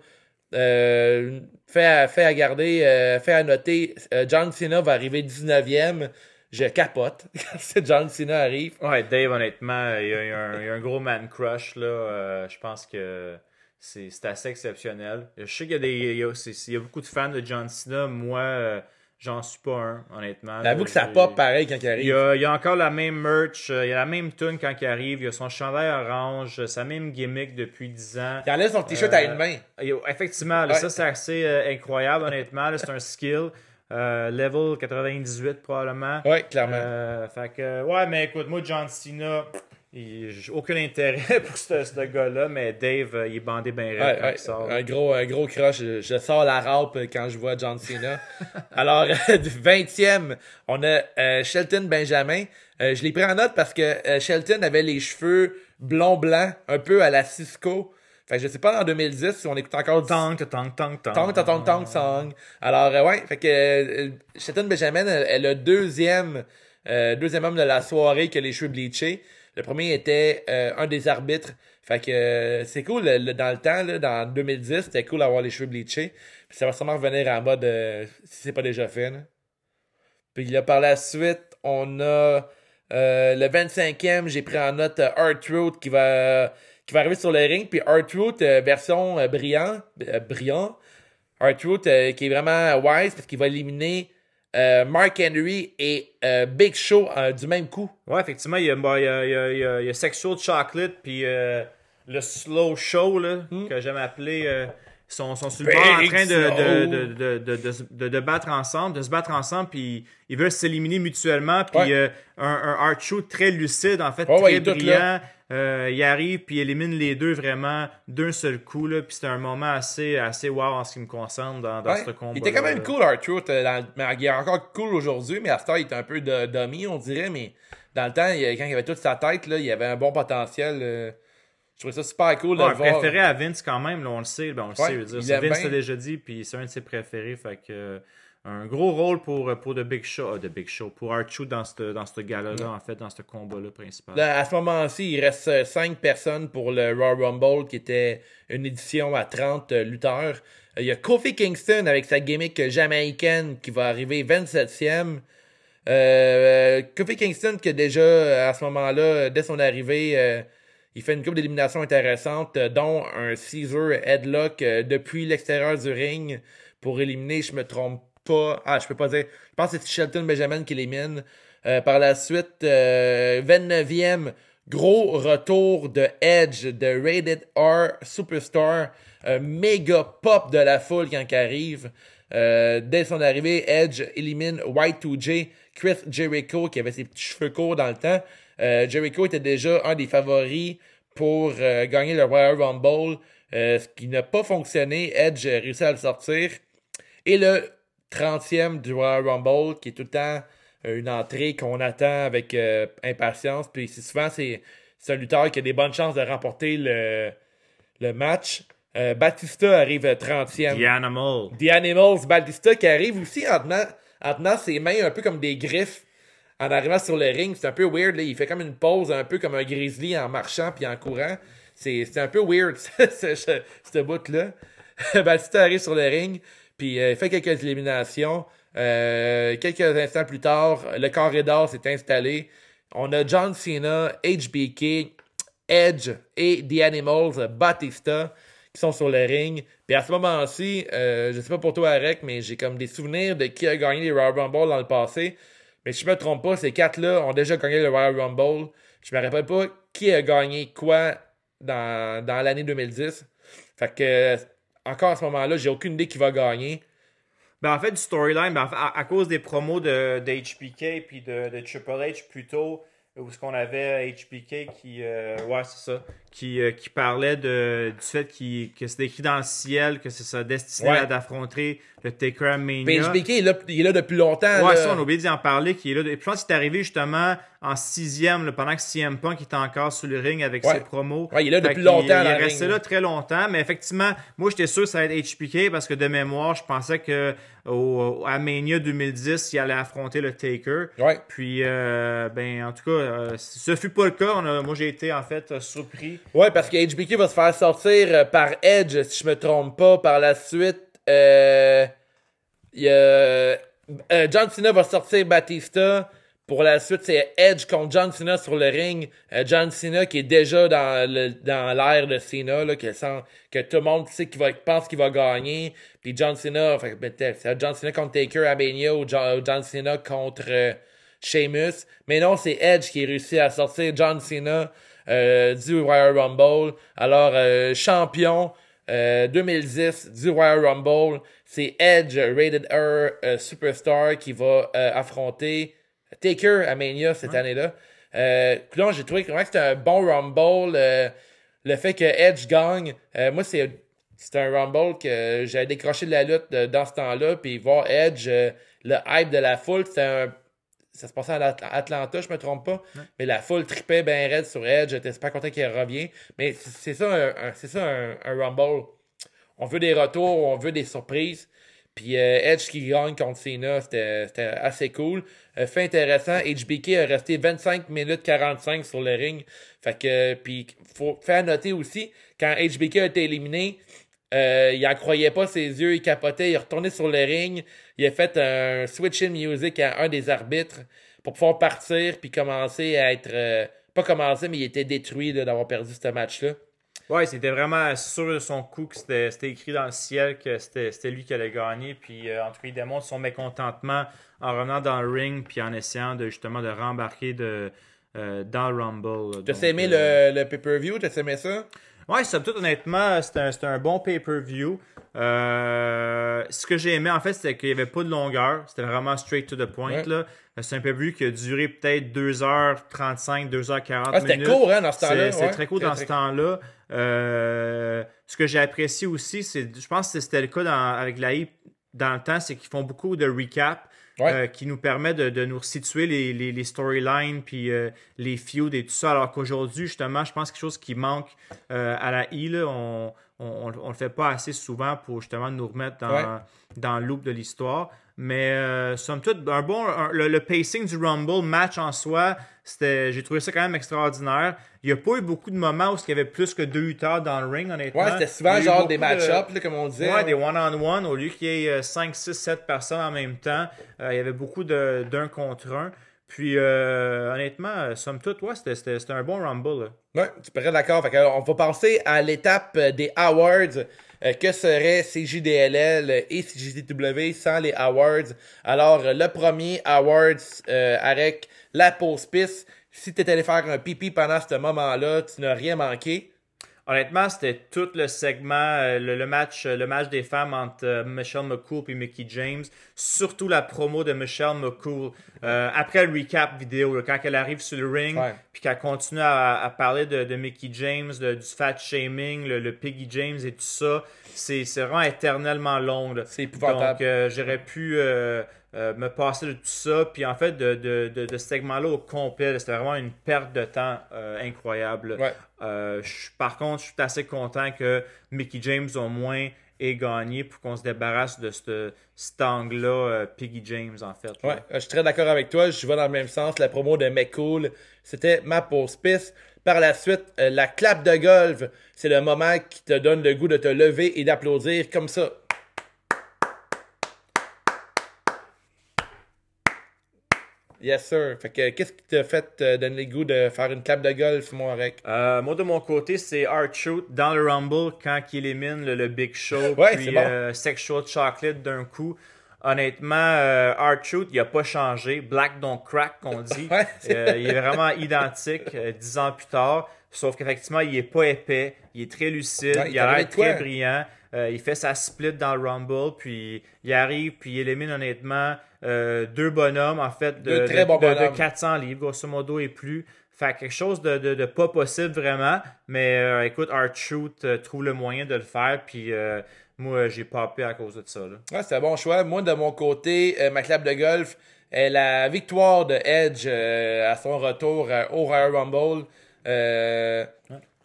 S1: Euh, fait, à, fait à garder, fait à noter, John Cena va arriver 19e. Je capote quand John Cena arrive.
S2: Ouais, Dave, honnêtement, il y a, un, gros man crush. Là. Je pense que c'est assez exceptionnel. Je sais qu'il y, y a, beaucoup de fans de John Cena. Moi, j'en suis pas un, honnêtement.
S1: J'avoue que ça pop pareil quand il
S2: Il
S1: arrive.
S2: y, a, il y a encore la même merch, euh, il y a la même tune quand il arrive, il y a son chandail orange, sa même gimmick depuis 10 ans.
S1: Il enlève son t-shirt
S2: Euh,
S1: à une main.
S2: Y a- Effectivement, là,
S1: Ouais.
S2: ça c'est assez euh, incroyable, honnêtement. C'est un skill. Euh, level 98 probablement.
S1: Ouais, clairement.
S2: Euh, fait que, ouais, mais écoute, moi, John Cena, il- j'ai aucun intérêt pour ce, ce gars-là, mais Dave, euh, il est bandé bien raide
S1: Ouais,
S2: quand
S1: ouais,
S2: il sort.
S1: un gros, un gros crush. Je, je sors la râpe quand je vois John Cena. Alors, du 20e, on a euh, Shelton Benjamin. Euh, je l'ai pris en note parce que euh, Shelton avait les cheveux blond-blanc, un peu à la Cisco. Fait que je sais pas en 2010 si on écoute encore du
S2: Tang, tang, tang, tang.
S1: Tong, tong, tong, tong, song. Alors, euh, ouais, fait que euh, Shelton Benjamin est est le deuxième, euh, deuxième homme de la soirée qui a les cheveux bleachés. Le premier était euh, un des arbitres. Fait que euh, c'est cool, dans le temps, dans 2010, c'était cool d'avoir les cheveux bleachés. Puis ça va sûrement revenir en mode, euh, si c'est pas déjà fait. Puis là, par la suite, on a le 25e, j'ai pris en note R-Truth qui va, qui va arriver sur le ring. Puis euh, version brillant, brillant. Euh, qui est vraiment wise parce qu'il va éliminer euh, Mark Henry et euh, Big Show euh, du même coup.
S2: Ouais, effectivement, il y a, bah, il y a, il y a, il y a- il y a Sexual Chocolate, puis euh, le Slow Show, là, que j'aime appeler. Euh, sont, sont sur le bord en train de,
S1: Slow.
S2: de, de, de, de, de, de- de battre ensemble, de se battre ensemble, puis ils veulent s'éliminer mutuellement. Puis euh, un, un art show très lucide, en fait, très brillant. Euh, il arrive, puis il élimine les deux vraiment d'un seul coup. Là, puis c'est un moment assez, assez wow en ce qui me concerne dans, ce combat.
S1: Il était quand même cool, euh, le- mais il est encore cool aujourd'hui, mais à ce temps, il était un peu dummy, on dirait. Mais dans le temps, il- quand il avait toute sa tête, là, il avait un bon potentiel. Euh, je trouvais ça super cool de
S2: Ouais,
S1: le voir.
S2: préféré à Vince quand même, là, on le sait. Ben, on le
S1: Ouais,
S2: sait, je veux dire. Vince l'a déjà dit, puis c'est un de ses préférés. Fait que, euh, un gros rôle pour, pour The Big Show, ah, The Big Show, pour Archu dans ce dans gala-là, en fait, dans ce combat-là principal.
S1: Là, à ce moment-ci, il reste 5 personnes pour le Raw Rumble, qui était une édition à 30 euh, lutteurs. Euh, Il y a Kofi Kingston avec sa gimmick jamaïcaine qui va arriver 27e. Euh, Kofi Kingston, qui a déjà, euh, à ce moment-là, euh, dès son arrivée, euh, il fait une coupe d'élimination intéressante, euh, dont un Caesar headlock euh, depuis l'extérieur du ring pour éliminer, je me trompe pas. Ah, je peux pas dire. Je pense que c'est Shelton Benjamin qui l'élimine. Euh, par la suite, euh, 29e, gros retour de Edge, de Rated R Superstar. Euh, méga pop de la foule quand il arrive. Dès son arrivée, Edge élimine Y2J, Chris Jericho qui avait ses petits cheveux courts dans le temps. Euh, Jericho était déjà un des favoris pour euh, gagner le Royal Rumble, euh, ce qui n'a pas fonctionné. Edge a réussi à le sortir. Et le 30e du Royal Rumble, qui est tout le temps une entrée qu'on attend avec impatience. Puis souvent, c'est c'est un lutteur qui a des bonnes chances de remporter le, le match. Euh, Batista arrive 30e.
S2: The Animal.
S1: The Animals, Batista qui arrive aussi en tenant, en tenant ses mains un peu comme des griffes en arrivant sur le ring. C'est un peu weird. Là. Il fait comme une pause, un peu comme un grizzly en marchant puis en courant. C'est un peu weird, ce, bout-là. Batista arrive sur le ring, puis euh, il fait quelques éliminations. Euh, quelques instants plus tard, le corridor s'est installé. On a John Cena, HBK, Edge et The Animals, Batista, qui sont sur le ring. Puis à ce moment-ci, euh, je sais pas pour toi, Arek, mais j'ai comme des souvenirs de qui a gagné les Royal Rumble dans le passé. Mais si je me trompe pas, ces quatre-là ont déjà gagné le Royal Rumble. Je me rappelle pas qui a gagné quoi dans, dans l'année 2010. Fait que, encore à ce moment-là, j'ai aucune idée qui va gagner.
S2: Ben, en fait, du storyline, ben, à, cause des promos de, de HBK puis de, de Triple H plutôt, où ce qu'on avait HBK qui, euh, ouais, c'est ça, qui, euh, qui parlait de, du fait que c'est écrit dans le ciel, que c'est sa destinée
S1: Ouais.
S2: à d'affronter le Taker Mania.
S1: HBK, il est là, il est là depuis longtemps.
S2: Ouais,
S1: là.
S2: ça, on a oublié d'y en parler. Qui est là. de- Je pense qu'il est arrivé justement en sixième, là, pendant que CM Punk était encore sur le ring avec
S1: Ouais.
S2: ses promos.
S1: Ouais, il est là
S2: Fait
S1: depuis longtemps
S2: Il,
S1: dans
S2: est resté
S1: ring.
S2: là très longtemps, mais effectivement, moi j'étais sûr que ça allait être HPK parce que de mémoire, je pensais que au, à Mania 2010, il allait affronter le Taker.
S1: Ouais.
S2: Puis, euh, ben, en tout cas, euh, ce fut pas le cas. On a- moi, j'ai été en fait euh,
S1: Ouais, parce que HBK va se faire sortir euh, par Edge, si je me trompe pas. Par la suite, euh, euh, John Cena va sortir Batista. Pour la suite, c'est Edge contre John Cena sur le ring. John Cena qui est déjà dans le l'air de Cena, là, que, que tout le monde sait qu'il va, pense qu'il va gagner. Puis John Cena, fait, ben, c'est John Cena contre Taker à ou John, Cena contre Sheamus. Mais non, c'est Edge qui réussit à sortir John Cena du Royal Rumble. Alors, euh, champion euh, 2010 du Royal Rumble, c'est Edge, Rated R euh, Superstar, qui va euh, affronter Taker à Mania cette année-là. Euh, j'ai trouvé que c'était un bon Rumble. euh, le fait que Edge gagne, euh, moi, c'est un Rumble que j'avais décroché de la lutte euh, dans ce temps-là. Puis voir Edge, euh, le hype de la foule, c'était un. Ça se passait à Atlanta, je me trompe pas. Mais la foule tripait bien raide sur Edge. J'étais super content qu'il revienne. Mais c'est ça, un, un- c'est ça un, un Rumble. On veut des retours, on veut des surprises. Puis euh, Edge qui gagne contre Cena, c'était c'était assez cool. Euh, fait intéressant, HBK a resté 25 minutes 45 sur le ring. Fait que, puis faut faire noter aussi, quand HBK a été éliminé, euh, il en croyait pas ses yeux, il capotait, il est retourné sur le ring, il a fait un switch in music à un des arbitres pour pouvoir partir puis commencer à être euh, pas commencer mais il était détruit d'avoir perdu ce match là.
S2: Ouais, c'était vraiment sûr de son coup que c'était c'était écrit dans le ciel que c'était c'était lui qui allait gagner. Puis, euh, en tout cas, il démontre son mécontentement en revenant dans le ring puis en essayant de justement de rembarquer de, euh, dans le Rumble.
S1: T'as aimé le, le pay-per-view, t'as aimé ça?
S2: Ouais, somme toute, honnêtement, c'était un, un bon pay-per-view. Euh, ce que j'ai aimé, en fait, c'était qu'il n'y avait pas de longueur. C'était vraiment straight to the point.
S1: Ouais.
S2: là. C'est un pay-per-view qui a duré peut-être 2h35, 2h40
S1: Ah, c'était court, hein, dans ce temps-là,
S2: C'est-
S1: ouais.
S2: très court dans
S1: très
S2: ce temps-là. Euh, ce que j'ai apprécié aussi, c'est, je pense que c'était le cas dans- avec la I dans le temps, c'est qu'ils font beaucoup de recap.
S1: Ouais.
S2: euh, qui nous permet de, de nous situer les, les, les storylines puis euh, les feuds et tout ça. Alors qu'aujourd'hui, justement, je pense que quelque chose qui manque euh, à la I, là, on, on le fait pas assez souvent pour justement nous remettre dans,
S1: Ouais.
S2: dans le loop de l'histoire. Mais euh, somme toute, un bon, un- le, le pacing du Rumble match en soi, c'était, j'ai trouvé ça quand même extraordinaire. Il n'y a pas eu beaucoup de moments où il y avait plus que deux lutteurs dans le ring, honnêtement.
S1: Ouais, c'était souvent genre des
S2: de-
S1: match-ups, comme on disait.
S2: Ouais, des one-on-one, au lieu qu'il y ait euh, 5, 6, 7 personnes en même temps. Euh, il y avait beaucoup d'un contre un. Puis, euh, honnêtement, euh, somme toute, ouais, c'était- un bon Rumble. là.
S1: Ouais, tu pourrais d'accord. Alors, on va passer à l'étape euh, des awards. Euh, que serait CJDLL et CJDW sans les awards? Alors, euh, le premier awards euh, avec la pause piste. Si tu allé faire un pipi pendant ce moment-là, tu n'as rien manqué.
S2: Honnêtement, c'était tout le segment, euh, le, le match, le match des femmes entre euh, Michelle McCool et Mickey James. Surtout la promo de Michelle McCool. Euh, après le recap vidéo, là, quand elle arrive sur le ring,
S1: Ouais.
S2: puis qu'elle continue à, à parler de, de Mickey James, de- du fat shaming, le, le Piggy James et tout ça, c'est vraiment éternellement long.
S1: C'est épouvantable.
S2: Donc, euh, j'aurais pu euh, euh, me passer de tout ça. Puis en fait, de, de, de, de ce segment-là au complet, c'était vraiment une perte de temps euh, incroyable.
S1: Ouais.
S2: Euh, je- par contre, je suis assez content que Mickey James au moins ait gagné pour qu'on se débarrasse de ce cet angle-là, Piggy James en fait.
S1: Ouais, je suis très d'accord avec toi. Je vais dans le même sens. La promo de McCool, c'était ma pause piste. Par la suite, la clap de golf, c'est le moment qui te donne le goût de te lever et d'applaudir comme ça. Yes, sir. Fait que, qu'est-ce qui t'a fait te donner le goût de faire une clap de golf, mon rec?
S2: Euh, moi, de mon côté, c'est Art Shoot dans le Rumble quand il élimine le, le Big Show
S1: Ouais,
S2: puis
S1: c'est bon.
S2: euh, Sexual Chocolate d'un coup. Honnêtement, euh, Art Shoot, il a pas changé. Black don't crack, qu'on dit.
S1: Ouais,
S2: Euh, il est vraiment identique euh, dix ans plus tard. Sauf qu'effectivement, il est pas épais. Il est très lucide.
S1: Ouais, il
S2: a l'air
S1: quoi?
S2: très brillant. Euh, il fait sa split dans le Rumble, puis il arrive, puis il élimine honnêtement euh, deux bonhommes, en fait, de,
S1: Deux très
S2: de-
S1: bons
S2: de- de
S1: bonhommes.
S2: 400 livres, grosso modo, et plus. Fait quelque chose de, de, de pas possible vraiment. Mais euh, écoute, Art Shoot euh, trouve le moyen de le faire, puis euh, moi, j'ai popé à cause de ça.
S1: Ouais, c'est un bon choix. Moi, de mon côté, ma clap de golf, la victoire de Edge à son retour au Royal Rumble.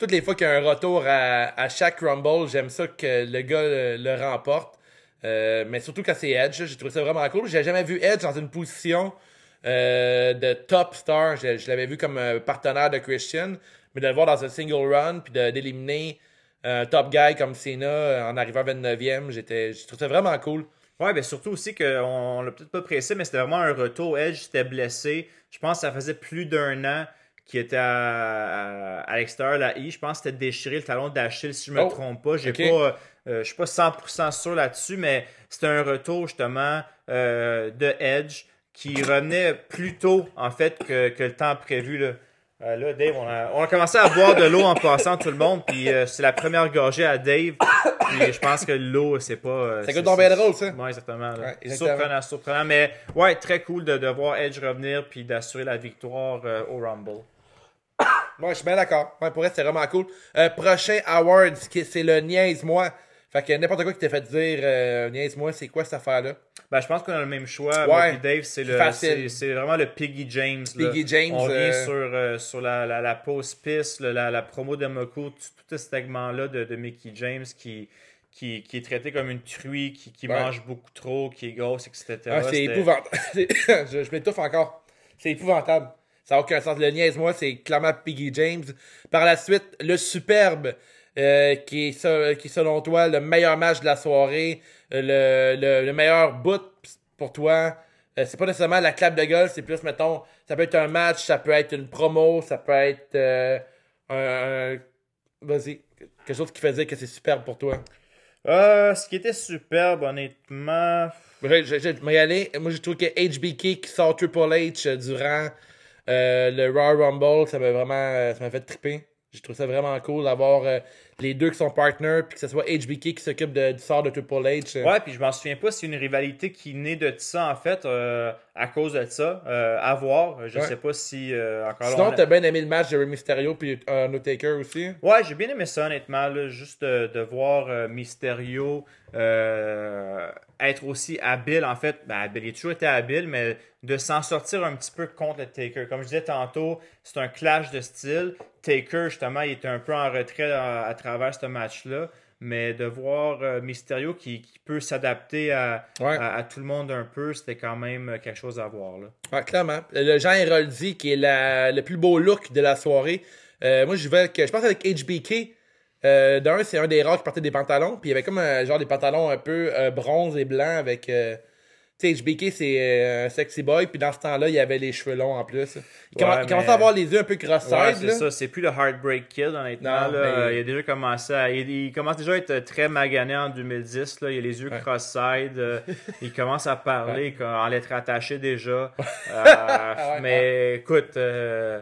S1: Euh, Toutes les fois qu'il y a un retour à, chaque Rumble, j'aime ça que le gars le, remporte. Euh, mais surtout quand c'est Edge, j'ai trouvé ça vraiment cool. J'ai jamais vu Edge dans une position euh, de top star. Je, l'avais vu comme un partenaire de Christian, mais de le voir dans un single run puis d'éliminer un top guy comme Cena euh, en arrivant 29e, j'étais, j'ai trouvé ça vraiment cool.
S2: Ouais, ben surtout aussi qu'on on l'a peut-être pas pressé, mais c'était vraiment un retour. Edge s'était blessé. Je pense que ça faisait plus d'un an qu'il était à, à, à l'extérieur la I. Je pense que c'était déchiré le talon d'Achille, si je me
S1: Oh,
S2: trompe pas. J'ai
S1: ok.
S2: pas, euh, je suis pas 100% sûr là-dessus, mais c'était un retour justement euh, de Edge qui revenait plus tôt en fait que, que le temps prévu. Là. Euh, là, Dave, on a, on a commencé à boire de l'eau en passant tout le monde, puis euh, c'est la première gorgée à Dave. Puis je pense que l'eau, c'est pas. euh,
S1: Ça
S2: c'est-
S1: goûte donc bien drôle, ça.
S2: Ouais, exactement. là.
S1: Ouais, exactement.
S2: surprenant, surprenant. Mais ouais, très cool de, de voir Edge revenir puis d'assurer la victoire euh, au Rumble.
S1: Moi, je suis bien d'accord. Ouais, pour elle, c'est vraiment cool. Euh, prochain Awards, c'est le Niaise-moi. Fait que n'importe quoi qui t'a fait dire euh, Niaise-moi, c'est quoi cette affaire-là?
S2: Ben, je pense qu'on a le même choix.
S1: Ouais.
S2: Moi Dave, c'est le, c'est, vraiment le Piggy James. là.
S1: Piggy James,
S2: On
S1: euh,
S2: sur, euh, sur la, la, la pause piste, la, la promo de Moco, tout, tout ce segment-là de, de Mickey James qui, qui, qui est traité comme une truie, qui, qui
S1: Ouais.
S2: mange beaucoup trop, qui est grosse, etc.
S1: Ah, c'est épouvantable. Je je m'étouffe encore. C'est épouvantable. Ça n'a aucun sens. Le niaise-moi, c'est clairement Piggy James. Par la suite, le superbe, euh, qui, est, qui selon toi le meilleur match de la soirée, euh, le, le, le meilleur bout pour toi. Euh, c'est pas nécessairement la clap de gueule, c'est plus, mettons, ça peut être un match, ça peut être une promo, ça peut être euh, un. un- Vas-y, quelque chose qui fait dire que c'est superbe pour toi.
S2: Euh, ce qui était superbe, honnêtement.
S1: Je, je, je vais y aller. Moi, j'ai trouvé que HBK qui sort Triple H durant euh, le Raw Rumble, ça m'a vraiment euh, ça m'a fait triper. J'ai trouvé ça vraiment cool d'avoir euh, les deux qui sont partners, puis que ce soit HBK qui s'occupe de- du sort de Triple H. euh.
S2: Ouais, puis je m'en souviens pas si une rivalité qui naît de ça, en fait, euh, à cause de ça. Euh, à voir. Je
S1: Ouais.
S2: sais pas si encore
S1: Sinon,
S2: a-
S1: t'as bien aimé le match de Rey Mysterio puis Undertaker aussi?
S2: Ouais, j'ai bien aimé ça, honnêtement, là, juste de, de voir Mysterio être aussi habile, en fait. Ben, habile, il a toujours été habile, mais de s'en sortir un petit peu contre le Taker. Comme je disais tantôt, c'est un clash de style. Taker, justement, il était un peu en retrait à, à travers ce match-là. Mais de voir euh, Mysterio qui, qui peut s'adapter à,
S1: Ouais.
S2: à, à tout le monde un peu, c'était quand même quelque chose à voir. Là.
S1: Ouais, clairement. Le Jean Héroldi, qui est la- le plus beau look de la soirée. Euh, moi, je vais avec, je pense avec HBK. Euh, D'un, c'est un des rares qui portait des pantalons. Puis il y avait comme un, genre des pantalons un peu euh, bronze et blanc avec. Sais, HBK, c'est euh, un sexy boy. Puis dans ce temps-là, il avait les cheveux longs en plus. Il, commen-
S2: Ouais,
S1: il commençait
S2: mais-
S1: à avoir les yeux un peu cross-side.
S2: Ouais, c'est ça. C'est plus le Heartbreak Kid, honnêtement.
S1: Non,
S2: là.
S1: mais-
S2: Il a déjà commencé à. Il, il commence déjà à être très magané en 2010. Là. Il a les yeux
S1: Ouais.
S2: cross-side. euh, il commence à parler en lettres attachées déjà. Euh, mais écoute, euh,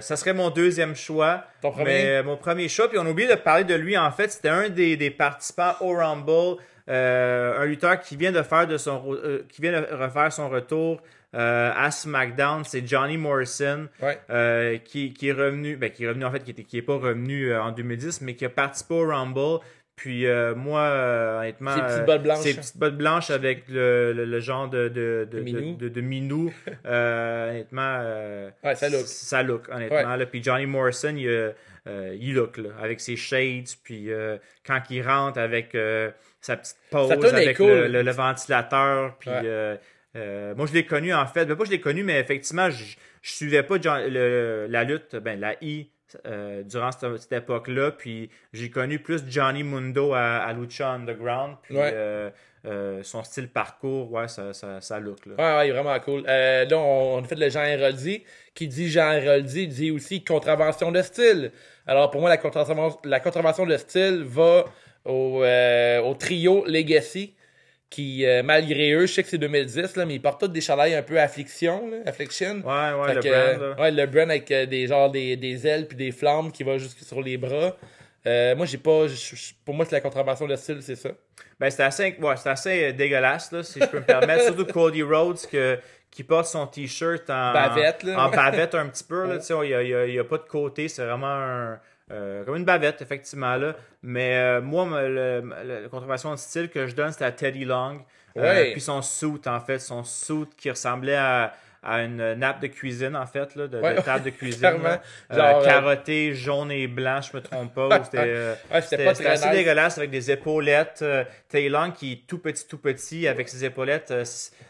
S2: ça serait mon deuxième choix.
S1: Ton premier?
S2: Mais mon premier choix, puis on a oublié de parler de lui en fait. C'était un des, des participants au Rumble. Euh, un lutteur qui vient de faire de son euh, qui vient de refaire son retour euh, à SmackDown, c'est Johnny Morrison.
S1: Ouais.
S2: Qui, qui est revenu, ben, qui est revenu en fait, qui était, qui est pas revenu en 2010, mais qui a participé au Rumble. Puis moi, honnêtement,
S1: Ses petites bottes blanches.
S2: ses petites bottes blanches avec le, le, le genre de de, de,
S1: De minou.
S2: de- de- de minou, honnêtement,
S1: Ouais, ça look.
S2: ça look, honnêtement. là. Puis Johnny Morrison, il, il look là, avec ses shades, puis quand il rentre avec sa petite
S1: est
S2: avec
S1: cool.
S2: le, le- le ventilateur, puis
S1: Ouais.
S2: euh, euh, moi, je l'ai connu en fait. Ben, pas je l'ai connu, mais effectivement, je, je suivais pas le- la lutte, ben, la I, euh, durant cette, cette époque-là. Puis j'ai connu plus Johnny Mundo à, à Lucha Underground. Puis
S1: Ouais.
S2: euh, euh, son style parcours, ouais, ça, ça, ça look. Là.
S1: Ouais, ouais, il est vraiment cool. Euh, là, on, on a fait le Jean Héroldi. Qui dit Jean Héroldi, dit aussi contravention de style. Alors, pour moi, la contravention, la contravention de style va au, euh, au trio Legacy. Qui, euh, malgré eux, je sais que c'est 2010, là, mais ils portent tous des chandails un peu affliction, là, affliction.
S2: Ouais, ouais,
S1: Fait
S2: le
S1: que,
S2: brand.
S1: euh, ouais, le brand avec euh, des genre des, des ailes puis des flammes qui va jusque sur les bras. Moi, j'ai pas. pour moi, c'est la contravention de style, c'est ça.
S2: Ben, c'est assez, ouais, c'est assez dégueulasse, là, si je peux me permettre. Surtout Cody Rhodes que, qui porte son t-shirt en
S1: Bavette, là.
S2: en bavette un petit peu. là, tu sais, Il n'y a pas de côté. C'est vraiment un, euh, comme une bavette, effectivement. Là. Mais euh, moi, le- le- la contrefaçon de style que je donne, c'était à Teddy Long. Euh, puis son suit, en fait, son suit qui ressemblait à, à une nappe de cuisine, en fait, là, de, table de cuisine.
S1: Genre,
S2: carotté, jaune et blanc, je me trompe pas. C'était
S1: Ouais,
S2: assez
S1: nice.
S2: dégueulasse avec des épaulettes. Teddy Long, qui est tout petit, tout petit, avec ses épaulettes,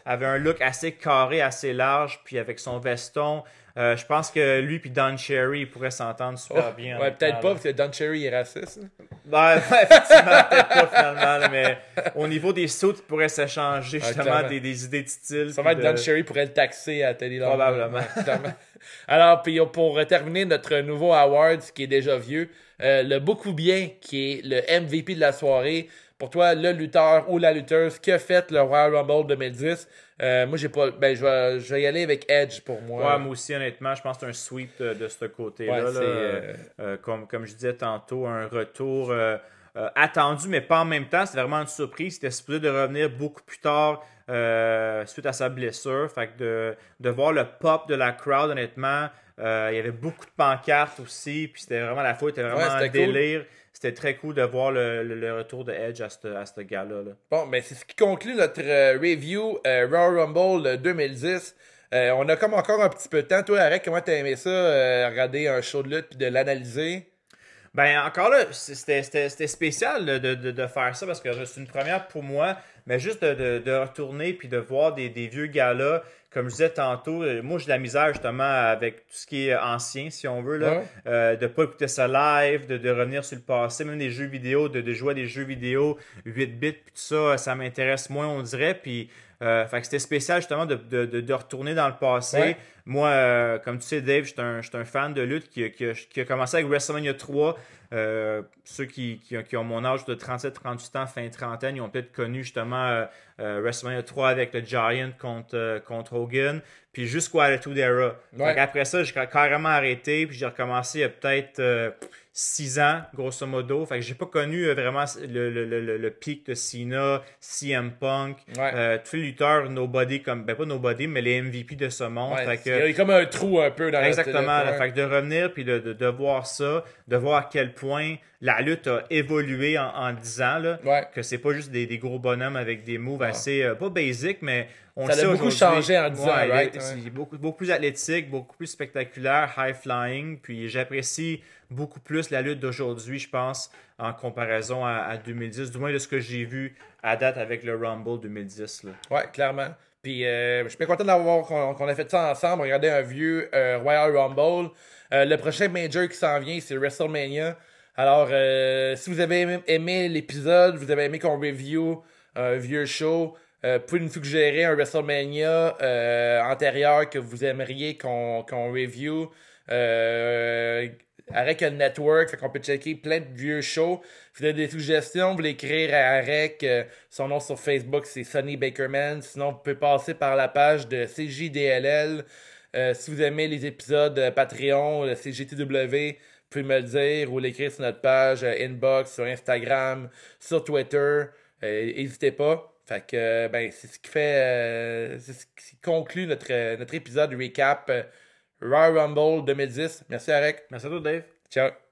S2: avait un look assez carré, assez large, puis avec son veston. Euh, je pense que lui puis Don Cherry pourraient s'entendre super
S1: Oh,
S2: bien.
S1: ouais, peut-être pas, parce que Don Cherry est raciste. hein.
S2: Ben, effectivement, peut-être pas finalement, là, mais au niveau des sauts, ils pourraient s'échanger justement des, des idées de style.
S1: Ça va être
S2: de-
S1: Don Cherry pourrait le taxer à Teddy Long.
S2: Probablement.
S1: Ouais. Alors, puis pour euh, terminer notre nouveau award, qui est déjà vieux, euh, le beaucoup bien, qui est le MVP de la soirée. Pour toi, le lutteur ou la lutteuse qui a fait le Royal Rumble 2010. Euh, moi, j'ai pas. Ben, je vais, je vais y aller avec Edge pour moi.
S2: Ouais, moi aussi, honnêtement, je pense que c'est un sweep de, de ce côté-là.
S1: Ouais, c'est, euh,
S2: Euh, comme, comme je disais tantôt, un retour attendu, mais pas en même temps. C'était vraiment une surprise. C'était supposé de revenir beaucoup plus tard suite à sa blessure. Fait que de, de voir le pop de la crowd, honnêtement, il y avait beaucoup de pancartes aussi. Puis c'était vraiment la foule, était vraiment
S1: Ouais,
S2: un
S1: cool.
S2: délire. C'était très cool de voir le, le- le retour de Edge à ce à ce gars-là. là.
S1: Bon, ben c'est ce qui conclut notre euh, review euh, Royal Rumble euh, 2010. Euh, on a comme encore un petit peu de temps. Toi, Arek, comment t'as aimé ça, euh, regarder un show de lutte puis de l'analyser?
S2: Ben encore là, c'était spécial de, de- de- faire ça parce que c'est une première pour moi, mais juste de, de- de retourner puis de voir des, des vieux gars-là, comme je disais tantôt, euh, moi j'ai de la misère justement avec tout ce qui est ancien, si on veut, là,
S1: Ouais.
S2: euh, de pas écouter ça live, de, de revenir sur le passé, même des jeux vidéo, de, de jouer à des jeux vidéo 8 bits puis tout ça, ça m'intéresse moins, on dirait, puis euh, fait que c'était spécial justement de, de, de- retourner dans le passé.
S1: Ouais.
S2: Moi, euh, comme tu sais, Dave, j'étais un, j'étais un fan de lutte qui, a- qui a, qui a commencé avec WrestleMania 3. Euh, ceux qui, qui, ont- qui ont mon âge de 37-38 ans, fin trentaine, ils ont peut-être connu justement WrestleMania 3 avec le Giant contre, contre Hogan, puis jusqu'au Attitude Era.
S1: Ouais.
S2: Fait qu'après ça, j'ai carrément arrêté, puis j'ai recommencé peut-être 6 ans, grosso modo. Fait que j'ai pas connu euh, vraiment le, le, le, le- pic de Cena, CM Punk,
S1: Ouais.
S2: euh, tous les lutteurs nobody, comme, ben pas nobody, mais les MVP de ce monde.
S1: Ouais,
S2: Fait que-
S1: Il y a comme un trou un peu dans la
S2: Exactement.
S1: ouais.
S2: Fait que de revenir puis de, de, de voir ça, de voir à quel point la lutte a évolué en, en 10 ans. Là,
S1: Ouais.
S2: Que c'est pas juste des, des gros bonhommes avec des moves assez, euh, pas basic, mais on
S1: Ça a beaucoup changé en 10 ans,
S2: Ouais,
S1: right?
S2: il est-
S1: Ouais.
S2: il est beaucoup, beaucoup plus athlétique, beaucoup plus spectaculaire, high flying. Puis j'apprécie beaucoup plus la lutte d'aujourd'hui, je pense, en comparaison à, à 2010, du moins de ce que j'ai vu à date avec le Rumble 2010. Là.
S1: Ouais, clairement. Puis euh, je suis bien content d'avoir qu'on a fait ça ensemble, regarder un vieux euh, Royal Rumble. Euh, le prochain major qui s'en vient, c'est WrestleMania. Alors, si vous avez aimé, l'épisode, vous avez aimé qu'on review un vieux show, vous pouvez nous suggérer un WrestleMania antérieur que vous aimeriez qu'on qu'on review? Euh, Arec a le network, fait qu'on peut checker plein de vieux shows. Si vous avez des suggestions, vous voulez écrire à Arec. euh, son nom sur Facebook, c'est Sonny Bakerman. Sinon, vous pouvez passer par la page de CJDLL. Euh, si vous aimez les épisodes euh, Patreon, le CGTW, vous pouvez me le dire ou l'écrire sur notre page euh, inbox, sur Instagram, sur Twitter. Euh, N'hésitez pas. Fait que euh, ben, c'est ce qui fait euh, ce qui conclut notre, euh, notre épisode recap euh, Royal Rumble 2010. Merci Arec.
S2: Merci à toi, Dave.
S1: Ciao.